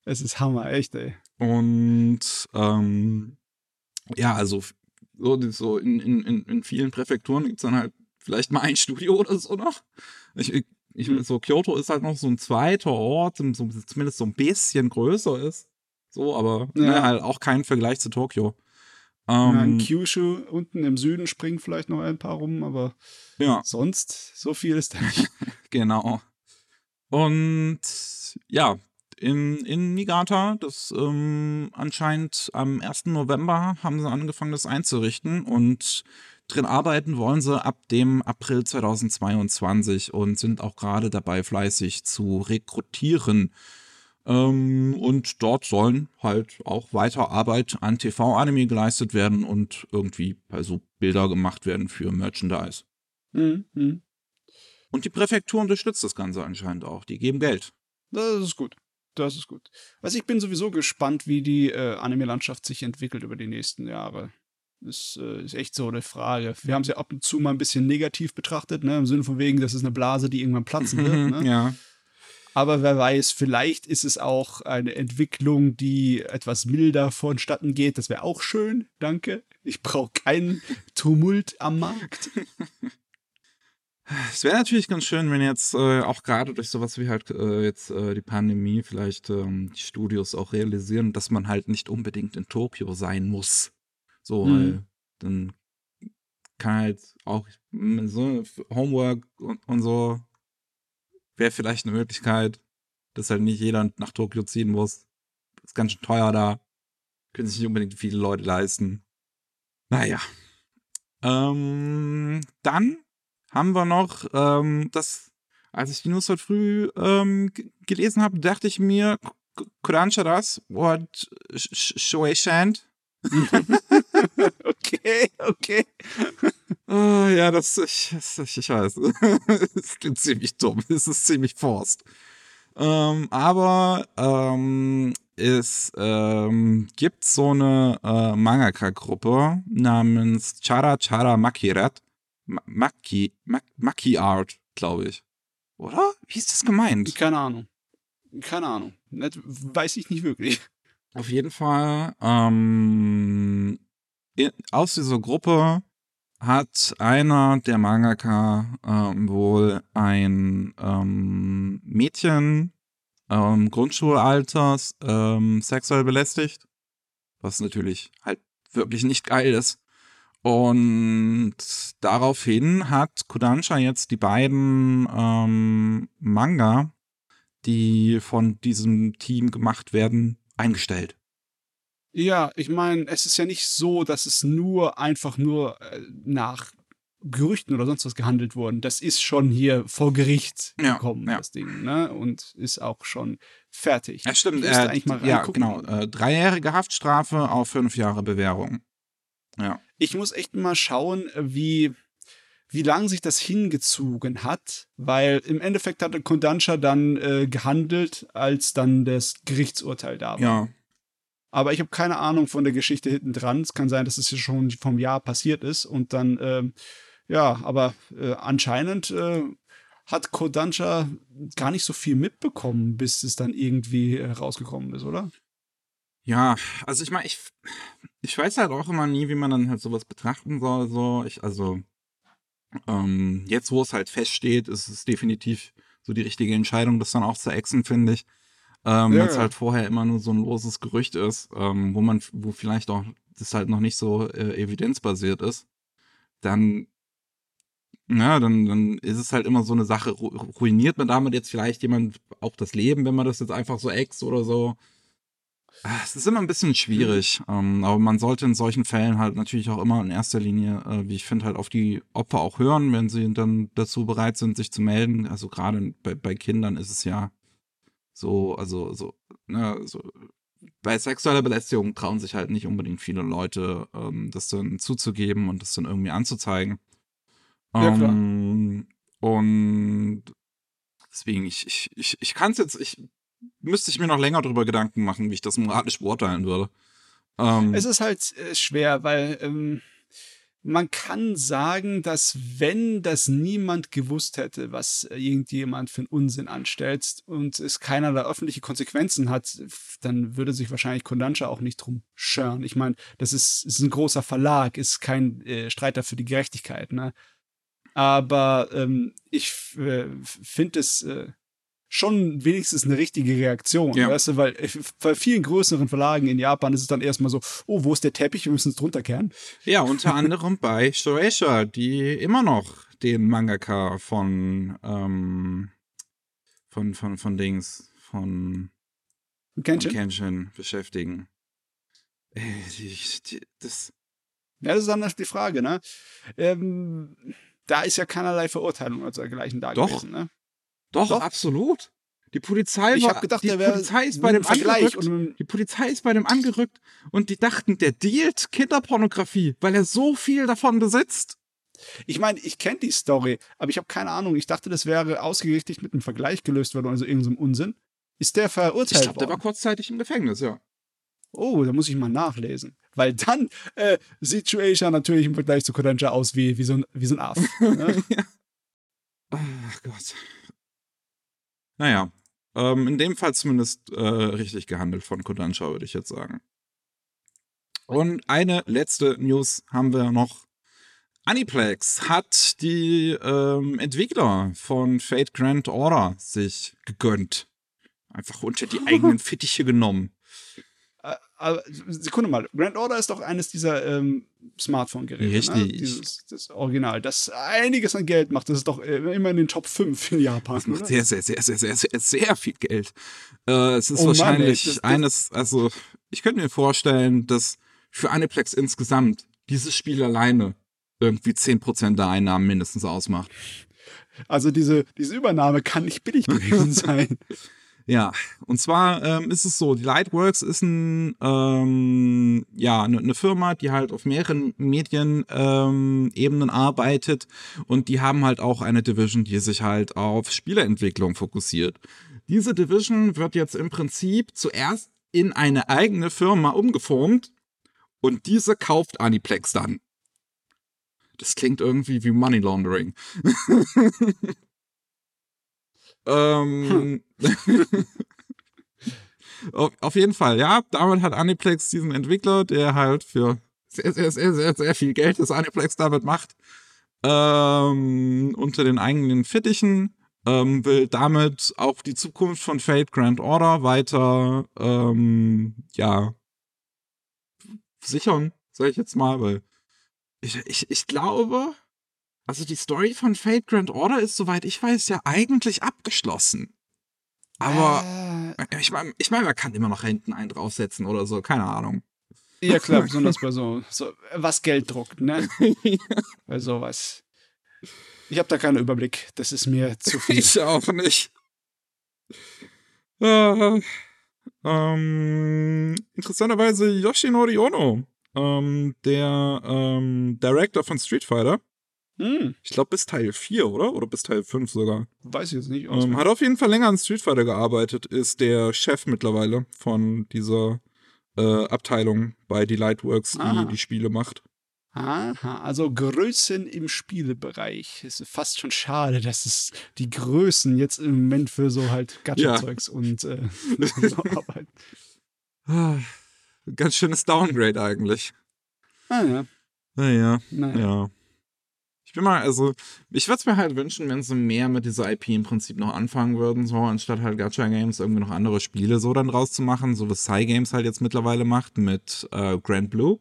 Es ist Hammer, echt, ey. Und ähm, ja, also so, so in, in, in vielen Präfekturen gibt es dann halt vielleicht mal ein Studio oder so noch. Ich, ich, hm. so Kyoto ist halt noch so ein zweiter Ort, so, zumindest so ein bisschen größer ist. So, aber ne, ja. ne, halt auch kein Vergleich zu Tokio. Ähm, ja, in Kyushu unten im Süden springen vielleicht noch ein paar rum, aber ja. sonst so viel ist da nicht. [LAUGHS] genau. Und ja, in, in Niigata. Das ähm, anscheinend am 1. November haben sie angefangen, das einzurichten und drin arbeiten wollen sie ab dem April 2022 und sind auch gerade dabei, fleißig zu rekrutieren. Ähm, und dort sollen halt auch weiter Arbeit an TV-Anime geleistet werden und irgendwie also Bilder gemacht werden für Merchandise. Mhm. Und die Präfektur unterstützt das Ganze anscheinend auch. Die geben Geld. Das ist gut. Das ist gut. Also ich bin sowieso gespannt, wie die äh, Anime-Landschaft sich entwickelt über die nächsten Jahre. Das äh, ist echt so eine Frage. Wir haben sie ab und zu mal ein bisschen negativ betrachtet, ne? im Sinne von wegen, das ist eine Blase, die irgendwann platzen wird. Ne? ja. Aber wer weiß, vielleicht ist es auch eine Entwicklung, die etwas milder vonstatten geht. Das wäre auch schön. Danke. Ich brauche keinen Tumult am Markt. Es wäre natürlich ganz schön, wenn jetzt äh, auch gerade durch sowas wie halt äh, jetzt äh, die Pandemie vielleicht ähm, die Studios auch realisieren, dass man halt nicht unbedingt in Tokio sein muss. So, mhm. weil dann kann halt auch so Homework und, und so wäre vielleicht eine Möglichkeit, dass halt nicht jeder nach Tokio ziehen muss. Ist ganz schön teuer da. Können sich nicht unbedingt viele Leute leisten. Naja. Ähm, dann haben wir noch ähm, das, als ich die News heute früh ähm, gelesen habe, dachte ich mir, Kurancharas what Shoeshand. [LAUGHS] [LAUGHS] [LAUGHS] okay, okay. oh, ja, das, ich, ich, ich weiß. [LAUGHS] das klingt ziemlich dumm. Es ist ziemlich forst. Ähm, aber ähm, es ähm, gibt so eine äh, Mangaka-Gruppe namens Chara Chara Makirat. Maki, Maki Art, glaube ich. Oder? Wie ist das gemeint? Keine Ahnung. Keine Ahnung. Das weiß ich nicht wirklich. Auf jeden Fall, ähm, aus dieser Gruppe hat einer der Mangaka ähm, wohl ein ähm, Mädchen ähm, Grundschulalters ähm, sexuell belästigt, was natürlich halt wirklich nicht geil ist. Und daraufhin hat Kodansha jetzt die beiden ähm, Manga, die von diesem Team gemacht werden, eingestellt. Ja, ich meine, es ist ja nicht so, dass es nur einfach nur äh, nach Gerüchten oder sonst was gehandelt wurden. Das ist schon hier vor Gericht Ja, gekommen, ja. das Ding, ne? Und ist auch schon fertig. Ja, stimmt. Äh, eigentlich mal ja, genau. Äh, dreijährige Haftstrafe auf fünf Jahre Bewährung. Ja. Ich muss echt mal schauen, wie, wie lang sich das hingezogen hat, weil im Endeffekt hatte Kodansha dann äh, gehandelt, als dann das Gerichtsurteil da war. Ja. Aber ich habe keine Ahnung von der Geschichte hinten dran. Es kann sein, dass es ja schon vom Jahr passiert ist und dann, ähm, ja, aber äh, anscheinend äh, hat Kodansha gar nicht so viel mitbekommen, bis es dann irgendwie äh, rausgekommen ist, oder? Ja, also ich meine, ich, ich weiß halt auch immer nie, wie man dann halt sowas betrachten soll. So, ich, also, ähm, jetzt, wo es halt feststeht, ist es definitiv so die richtige Entscheidung, das dann auch zu exen, finde ich. Ähm, Ja, Wenn es halt vorher immer nur so ein loses Gerücht ist, ähm, wo man, wo vielleicht auch das halt noch nicht so äh, evidenzbasiert ist, dann, ja, dann, dann ist es halt immer so eine Sache, ru ruiniert man damit jetzt vielleicht jemand auch das Leben, wenn man das jetzt einfach so ext oder so. Ah, Es ist immer ein bisschen schwierig, ähm, aber man sollte in solchen Fällen halt natürlich auch immer in erster Linie, äh, wie ich finde, halt auf die Opfer auch hören, wenn sie dann dazu bereit sind, sich zu melden. Also gerade bei, bei Kindern ist es ja so, also so, ne, so bei sexueller Belästigung trauen sich halt nicht unbedingt viele Leute, ähm, das dann zuzugeben und das dann irgendwie anzuzeigen. Ja, klar. Ähm, und deswegen, ich, ich, ich, ich kann es jetzt, ich müsste ich mir noch länger drüber Gedanken machen, wie ich das moralisch beurteilen würde. Ähm, Es ist halt äh, schwer, weil ähm, man kann sagen, dass wenn das niemand gewusst hätte, was äh, irgendjemand für einen Unsinn anstellt und es keinerlei öffentliche Konsequenzen hat, dann würde sich wahrscheinlich Kodansha auch nicht drum scheren. Ich meine, das ist, ist ein großer Verlag, ist kein äh, Streiter für die Gerechtigkeit, ne? Aber ähm, ich äh, finde es äh, schon wenigstens eine richtige Reaktion, Ja. weißt du, weil äh, bei vielen größeren Verlagen in Japan ist es dann erstmal so, oh, wo ist der Teppich, wir müssen es drunter kehren. ja, unter anderem [LAUGHS] bei Shueisha, die immer noch den Mangaka von, ähm, von, von, von Dings, von, von Kenshin? Kenshin beschäftigen. Die, die, das, Ja, das ist dann die Frage, ne? Ähm, da ist ja keinerlei Verurteilung oder dergleichen da Doch. gewesen, ne? Doch, Doch. absolut. Die Polizei Ich war, gedacht, die der wäre Polizei ist bei dem Vergleich angerückt. und Die Polizei ist bei dem angerückt und die dachten, der dealt Kinderpornografie, weil er so viel davon besitzt. ich meine, ich kenne die Story, aber ich habe keine Ahnung. Ich dachte, das wäre ausgerichtet mit einem Vergleich gelöst worden, also irgendeinem Unsinn. Ist der Ich verurteilt glaube, der war worden? kurzzeitig im Gefängnis, ja. Oh, da muss ich mal nachlesen. Weil dann äh, sieht Shueisha natürlich im Vergleich zu Kodansha aus wie, wie, so, ein, wie so ein Aff. [LAUGHS] Ne? Ach Gott. Naja, ähm, in dem Fall zumindest äh, richtig gehandelt von Kodansha, würde ich jetzt sagen. Und eine letzte News haben wir noch. Aniplex hat die ähm, Entwickler von Fate Grand Order sich gegönnt. Einfach unter die [LAUGHS] eigenen Fittiche genommen. Aber Sekunde mal, Grand Order ist doch eines dieser ähm, Smartphone-Geräte. Ne? Richtig. Dieses das Original, das einiges an Geld macht. Das ist doch äh, immer in den Top 5 in Japan. Das macht sehr, sehr, sehr, sehr, sehr, sehr, sehr viel Geld. Äh, es ist Oh Mann, ey, wahrscheinlich das- eines, also ich könnte mir vorstellen, dass für Aniplex insgesamt dieses Spiel alleine irgendwie 10% der Einnahmen mindestens ausmacht. Also diese, diese Übernahme kann nicht billig gewesen [LAUGHS] sein. Ja, und zwar ähm, ist es so, die Lightworks ist ein, ähm, ja, eine ne Firma, die halt auf mehreren Medienebenen ähm, arbeitet und die haben halt auch eine Division, die sich halt auf Spieleentwicklung fokussiert. Diese Division wird jetzt im Prinzip zuerst in eine eigene Firma umgeformt und diese kauft Aniplex dann. Das klingt irgendwie wie Money Laundering. [LAUGHS] ähm, auf, [LAUGHS] auf jeden Fall, ja. Damit hat Aniplex diesen Entwickler, der halt für sehr, sehr, sehr, sehr, sehr viel Geld, das Aniplex damit macht, ähm, unter den eigenen Fittichen, ähm, will damit auch die Zukunft von Fate Grand Order weiter, ähm, ja, sichern, sag ich jetzt mal, weil Ich, ich, ich glaube, also die Story von Fate Grand Order ist, soweit ich weiß, ja eigentlich abgeschlossen. Aber Äh, ich meine, ich mein, man kann immer noch hinten einen draufsetzen oder so, keine Ahnung. ja, klar, [LAUGHS] besonders bei so, so was Geld druckt, ne? [LAUGHS] Bei sowas. Ich habe da keinen Überblick. Das ist mir zu [LAUGHS] viel. Ich auch nicht. Äh, ähm, interessanterweise Yoshinori Ono, ähm, der ähm, Director von Street Fighter, Hm, ich glaube bis Teil 4, oder? Oder bis Teil 5 sogar. weiß ich jetzt nicht. Ähm, hat auf jeden Fall länger an Street Fighter gearbeitet, ist der Chef mittlerweile von dieser äh, Abteilung bei Delightworks, die Ah. die Spiele macht. Aha, also Größen im Spielebereich. Ist fast schon schade, dass es die Größen jetzt im Moment für so halt Gacha-Zeugs und äh, [LAUGHS] [LAUGHS] so arbeiten. Ah, Ganz schönes Downgrade eigentlich. Ah ja, Naja. naja. Ja. Ich bin mal, also, ich würde es mir halt wünschen, wenn sie mehr mit dieser IP im Prinzip noch anfangen würden, so, anstatt halt Gacha-Games irgendwie noch andere Spiele so dann draus zu machen, so wie Psy Games halt jetzt mittlerweile macht mit äh, Grand Blue.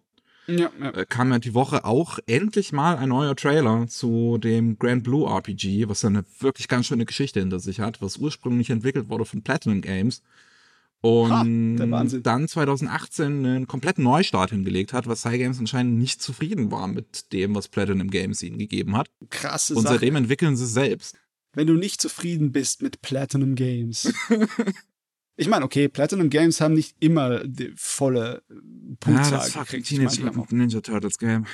Ja, ja. Äh, kam ja die Woche auch endlich mal ein neuer Trailer zu dem Grand Blue RPG, was ja eine wirklich ganz schöne Geschichte hinter sich hat, was ursprünglich entwickelt wurde von Platinum Games. Und Ha, dann 2018 einen kompletten Neustart hingelegt hat, was Cygames anscheinend nicht zufrieden war mit dem, was Platinum Games ihnen gegeben hat. Krasse Und Sache. seitdem entwickeln sie es selbst. Wenn du nicht zufrieden bist mit Platinum Games. [LAUGHS] ich meine, okay, Platinum Games haben nicht immer die volle Punktzahl gekriegt. Ich meine, die haben auch- Ninja Turtles Game.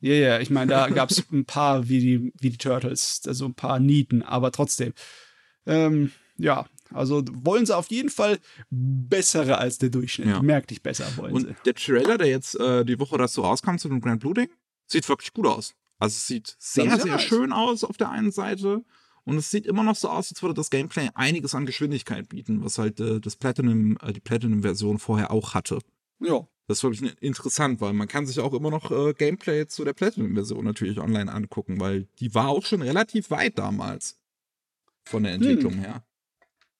Ja, ja, ich meine, da [LAUGHS] gab es ein paar wie die, wie die Turtles, also ein paar Nieten, aber trotzdem. Ähm, ja, also wollen sie auf jeden Fall bessere als der Durchschnitt. Ja. Merklich besser wollen Und sie. der Trailer, der jetzt äh, die Woche dazu rauskam zu dem Grand Blue Ding, sieht wirklich gut aus. Also es sieht sehr, sehr sehr schön aus auf der einen Seite. Und es sieht immer noch so aus, als würde das Gameplay einiges an Geschwindigkeit bieten, was halt äh, das Platinum, äh, die Platinum-Version vorher auch hatte. Ja, Das ist wirklich ne- interessant, weil man kann sich auch immer noch äh, Gameplay zu der Platinum-Version natürlich online angucken, weil die war auch schon relativ weit damals. Von der Entwicklung her.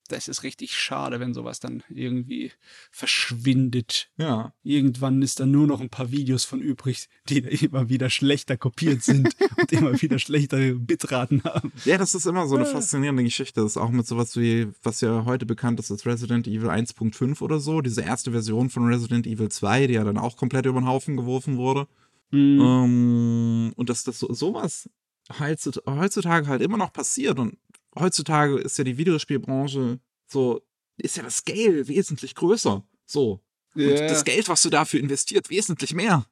Das ist richtig schade, wenn sowas dann irgendwie verschwindet. Ja. Irgendwann ist dann nur noch ein paar Videos von übrig, die immer wieder schlechter kopiert sind [LAUGHS] und immer wieder schlechtere Bitraten haben. Ja, das ist immer so eine Ja. faszinierende Geschichte. Das ist auch mit sowas wie, was ja heute bekannt ist als Resident Evil 1.5 oder so. Diese erste Version von Resident Evil 2, die ja dann auch komplett über den Haufen geworfen wurde. Mhm. Ähm, und dass das so, sowas heutzu- heutzutage halt immer noch passiert. Und heutzutage ist ja die Videospielbranche so, ist ja das Scale wesentlich größer. So. Und Ja. das Geld, was du dafür investiert, wesentlich mehr.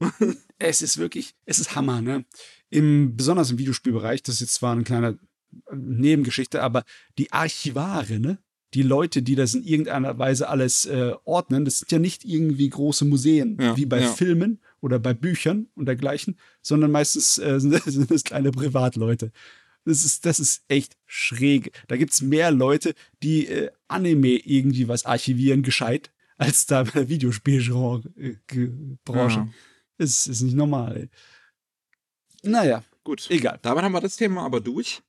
[LAUGHS] Es ist wirklich, es ist Hammer, ne? Im, besonders im Videospielbereich, das ist jetzt zwar eine kleine äh, Nebengeschichte, aber die Archivare, ne? Die Leute, die das in irgendeiner Weise alles äh, ordnen, das sind ja nicht irgendwie große Museen, Ja, wie bei ja. Filmen oder bei Büchern und dergleichen, sondern meistens äh, sind, das- [LAUGHS] sind das kleine Privatleute. Das ist, das ist echt schräg. Da gibt's mehr Leute, die äh, Anime irgendwie was archivieren, gescheit, als da bei der Videospielbranche. Äh. Ja. Es ist nicht normal, ey. Naja, Gut. egal. Damit haben wir das Thema aber durch.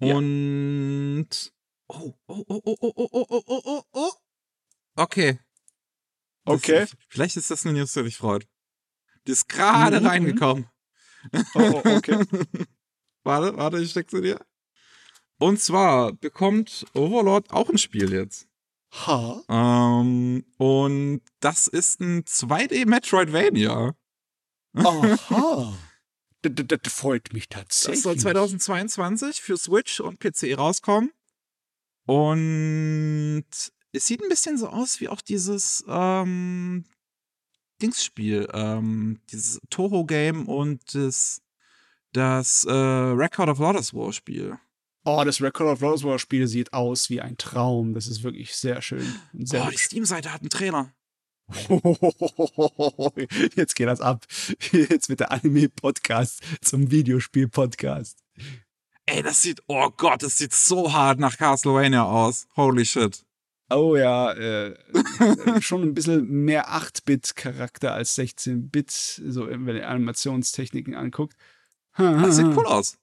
Ja. Und. Oh, oh, oh, oh, oh, oh, oh, oh, oh, oh. Okay. Das- Okay. vielleicht ist das eine News, die dich freut. Die ist gerade Mhm. reingekommen. Oh, oh, okay. Warte, warte, ich steck sie dir. Und zwar bekommt Overlord auch ein Spiel jetzt. Ha? Ähm, und das ist ein 2D Metroidvania. Aha. [LAUGHS] Das, das, das freut mich Das tatsächlich. soll 2022 für Switch und PC rauskommen. Und es sieht ein bisschen so aus wie auch dieses ähm, Dingsspiel, ähm, dieses Toho-Game und das, das äh, Record of Lotus War Spiel. Oh, das Record of Lotus War Spiel sieht aus wie ein Traum. Das ist wirklich sehr schön. Sehr oh, die. Steam-Seite hat einen Trailer. [LAUGHS] Jetzt geht das ab. Jetzt wird der Anime-Podcast zum Videospiel-Podcast. Ey, das sieht, oh Gott, das sieht so hart nach Castlevania aus. Holy shit. Oh ja, äh, [LAUGHS] schon ein bisschen mehr 8-Bit-Charakter als 16-Bit, so wenn man die Animationstechniken anguckt. Das sieht cool aus.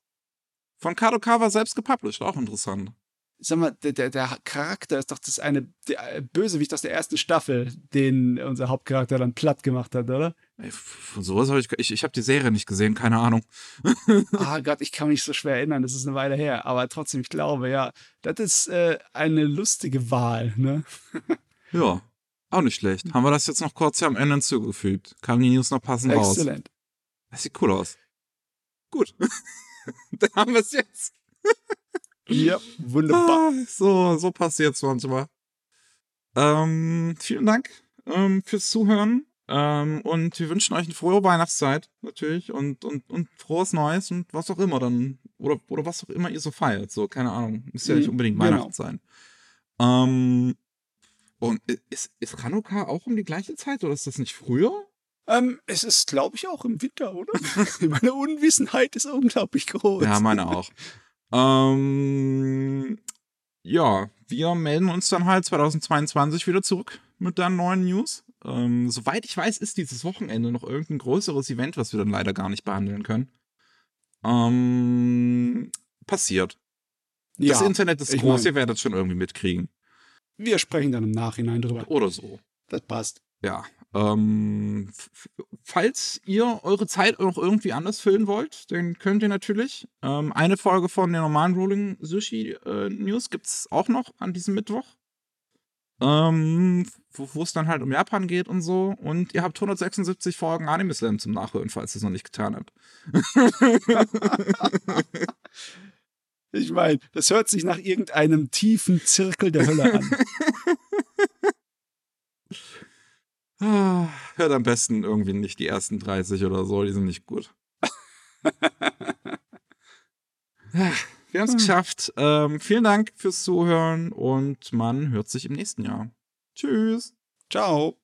Von Kadokawa selbst gepublished, auch interessant. Sag mal, der, der, der Charakter ist doch das eine der äh, Bösewicht aus der ersten Staffel, den unser Hauptcharakter dann platt gemacht hat, oder? Von sowas habe ich, ich, ich habe die Serie nicht gesehen, keine Ahnung. [LAUGHS] ah Gott, ich kann mich so schwer erinnern, das ist eine Weile her. Aber trotzdem, ich glaube, ja, das ist äh, eine lustige Wahl, ne? [LAUGHS] ja, auch nicht schlecht. Haben wir das jetzt noch kurz hier am Ende hinzugefügt? Kamen die News noch passend raus? Exzellent. Das sieht cool aus. Gut. [LAUGHS] Dann haben wir es jetzt. ja, wunderbar. Ah, so, so passiert es manchmal. Ähm, vielen Dank ähm, fürs Zuhören. Ähm, und wir wünschen euch eine frohe Weihnachtszeit natürlich und, und, und frohes Neues und was auch immer dann. Oder, oder was auch immer ihr so feiert. So, keine Ahnung. Muss ja nicht Mhm, unbedingt genau. Weihnachten sein. Ähm, und ist, ist Hanukkah auch um die gleiche Zeit oder ist das nicht früher? Ähm, es ist, glaube ich, auch im Winter, oder? [LAUGHS] Meine Unwissenheit ist unglaublich groß. Ja, meine auch. ähm, ja, wir melden uns dann halt 2022 wieder zurück mit der neuen News. Ähm, soweit ich weiß, ist dieses Wochenende noch irgendein größeres Event, was wir dann leider gar nicht behandeln können. Ähm, passiert. Das ja, Internet ist groß, mein- ihr werdet schon irgendwie mitkriegen. wir sprechen dann im Nachhinein drüber. Oder so. Das passt. Ja. Ähm, falls ihr eure Zeit noch irgendwie anders füllen wollt, dann könnt ihr natürlich. Ähm, eine Folge von der normalen Rolling Sushi äh, News gibt es auch noch an diesem Mittwoch. Ähm, wo wo es dann halt um Japan geht und so. Und ihr habt 176 Folgen Anime Slam zum Nachhören, falls ihr es noch nicht getan habt. [LAUGHS] Ich meine, das hört sich nach irgendeinem tiefen Zirkel der Hölle an. [LAUGHS] [SIGHS] Hört am besten irgendwie nicht die ersten 30 oder so, die sind nicht gut. [LAUGHS] Wir haben es geschafft. Ähm, vielen Dank fürs Zuhören und man hört sich im nächsten Jahr. Tschüss. Ciao.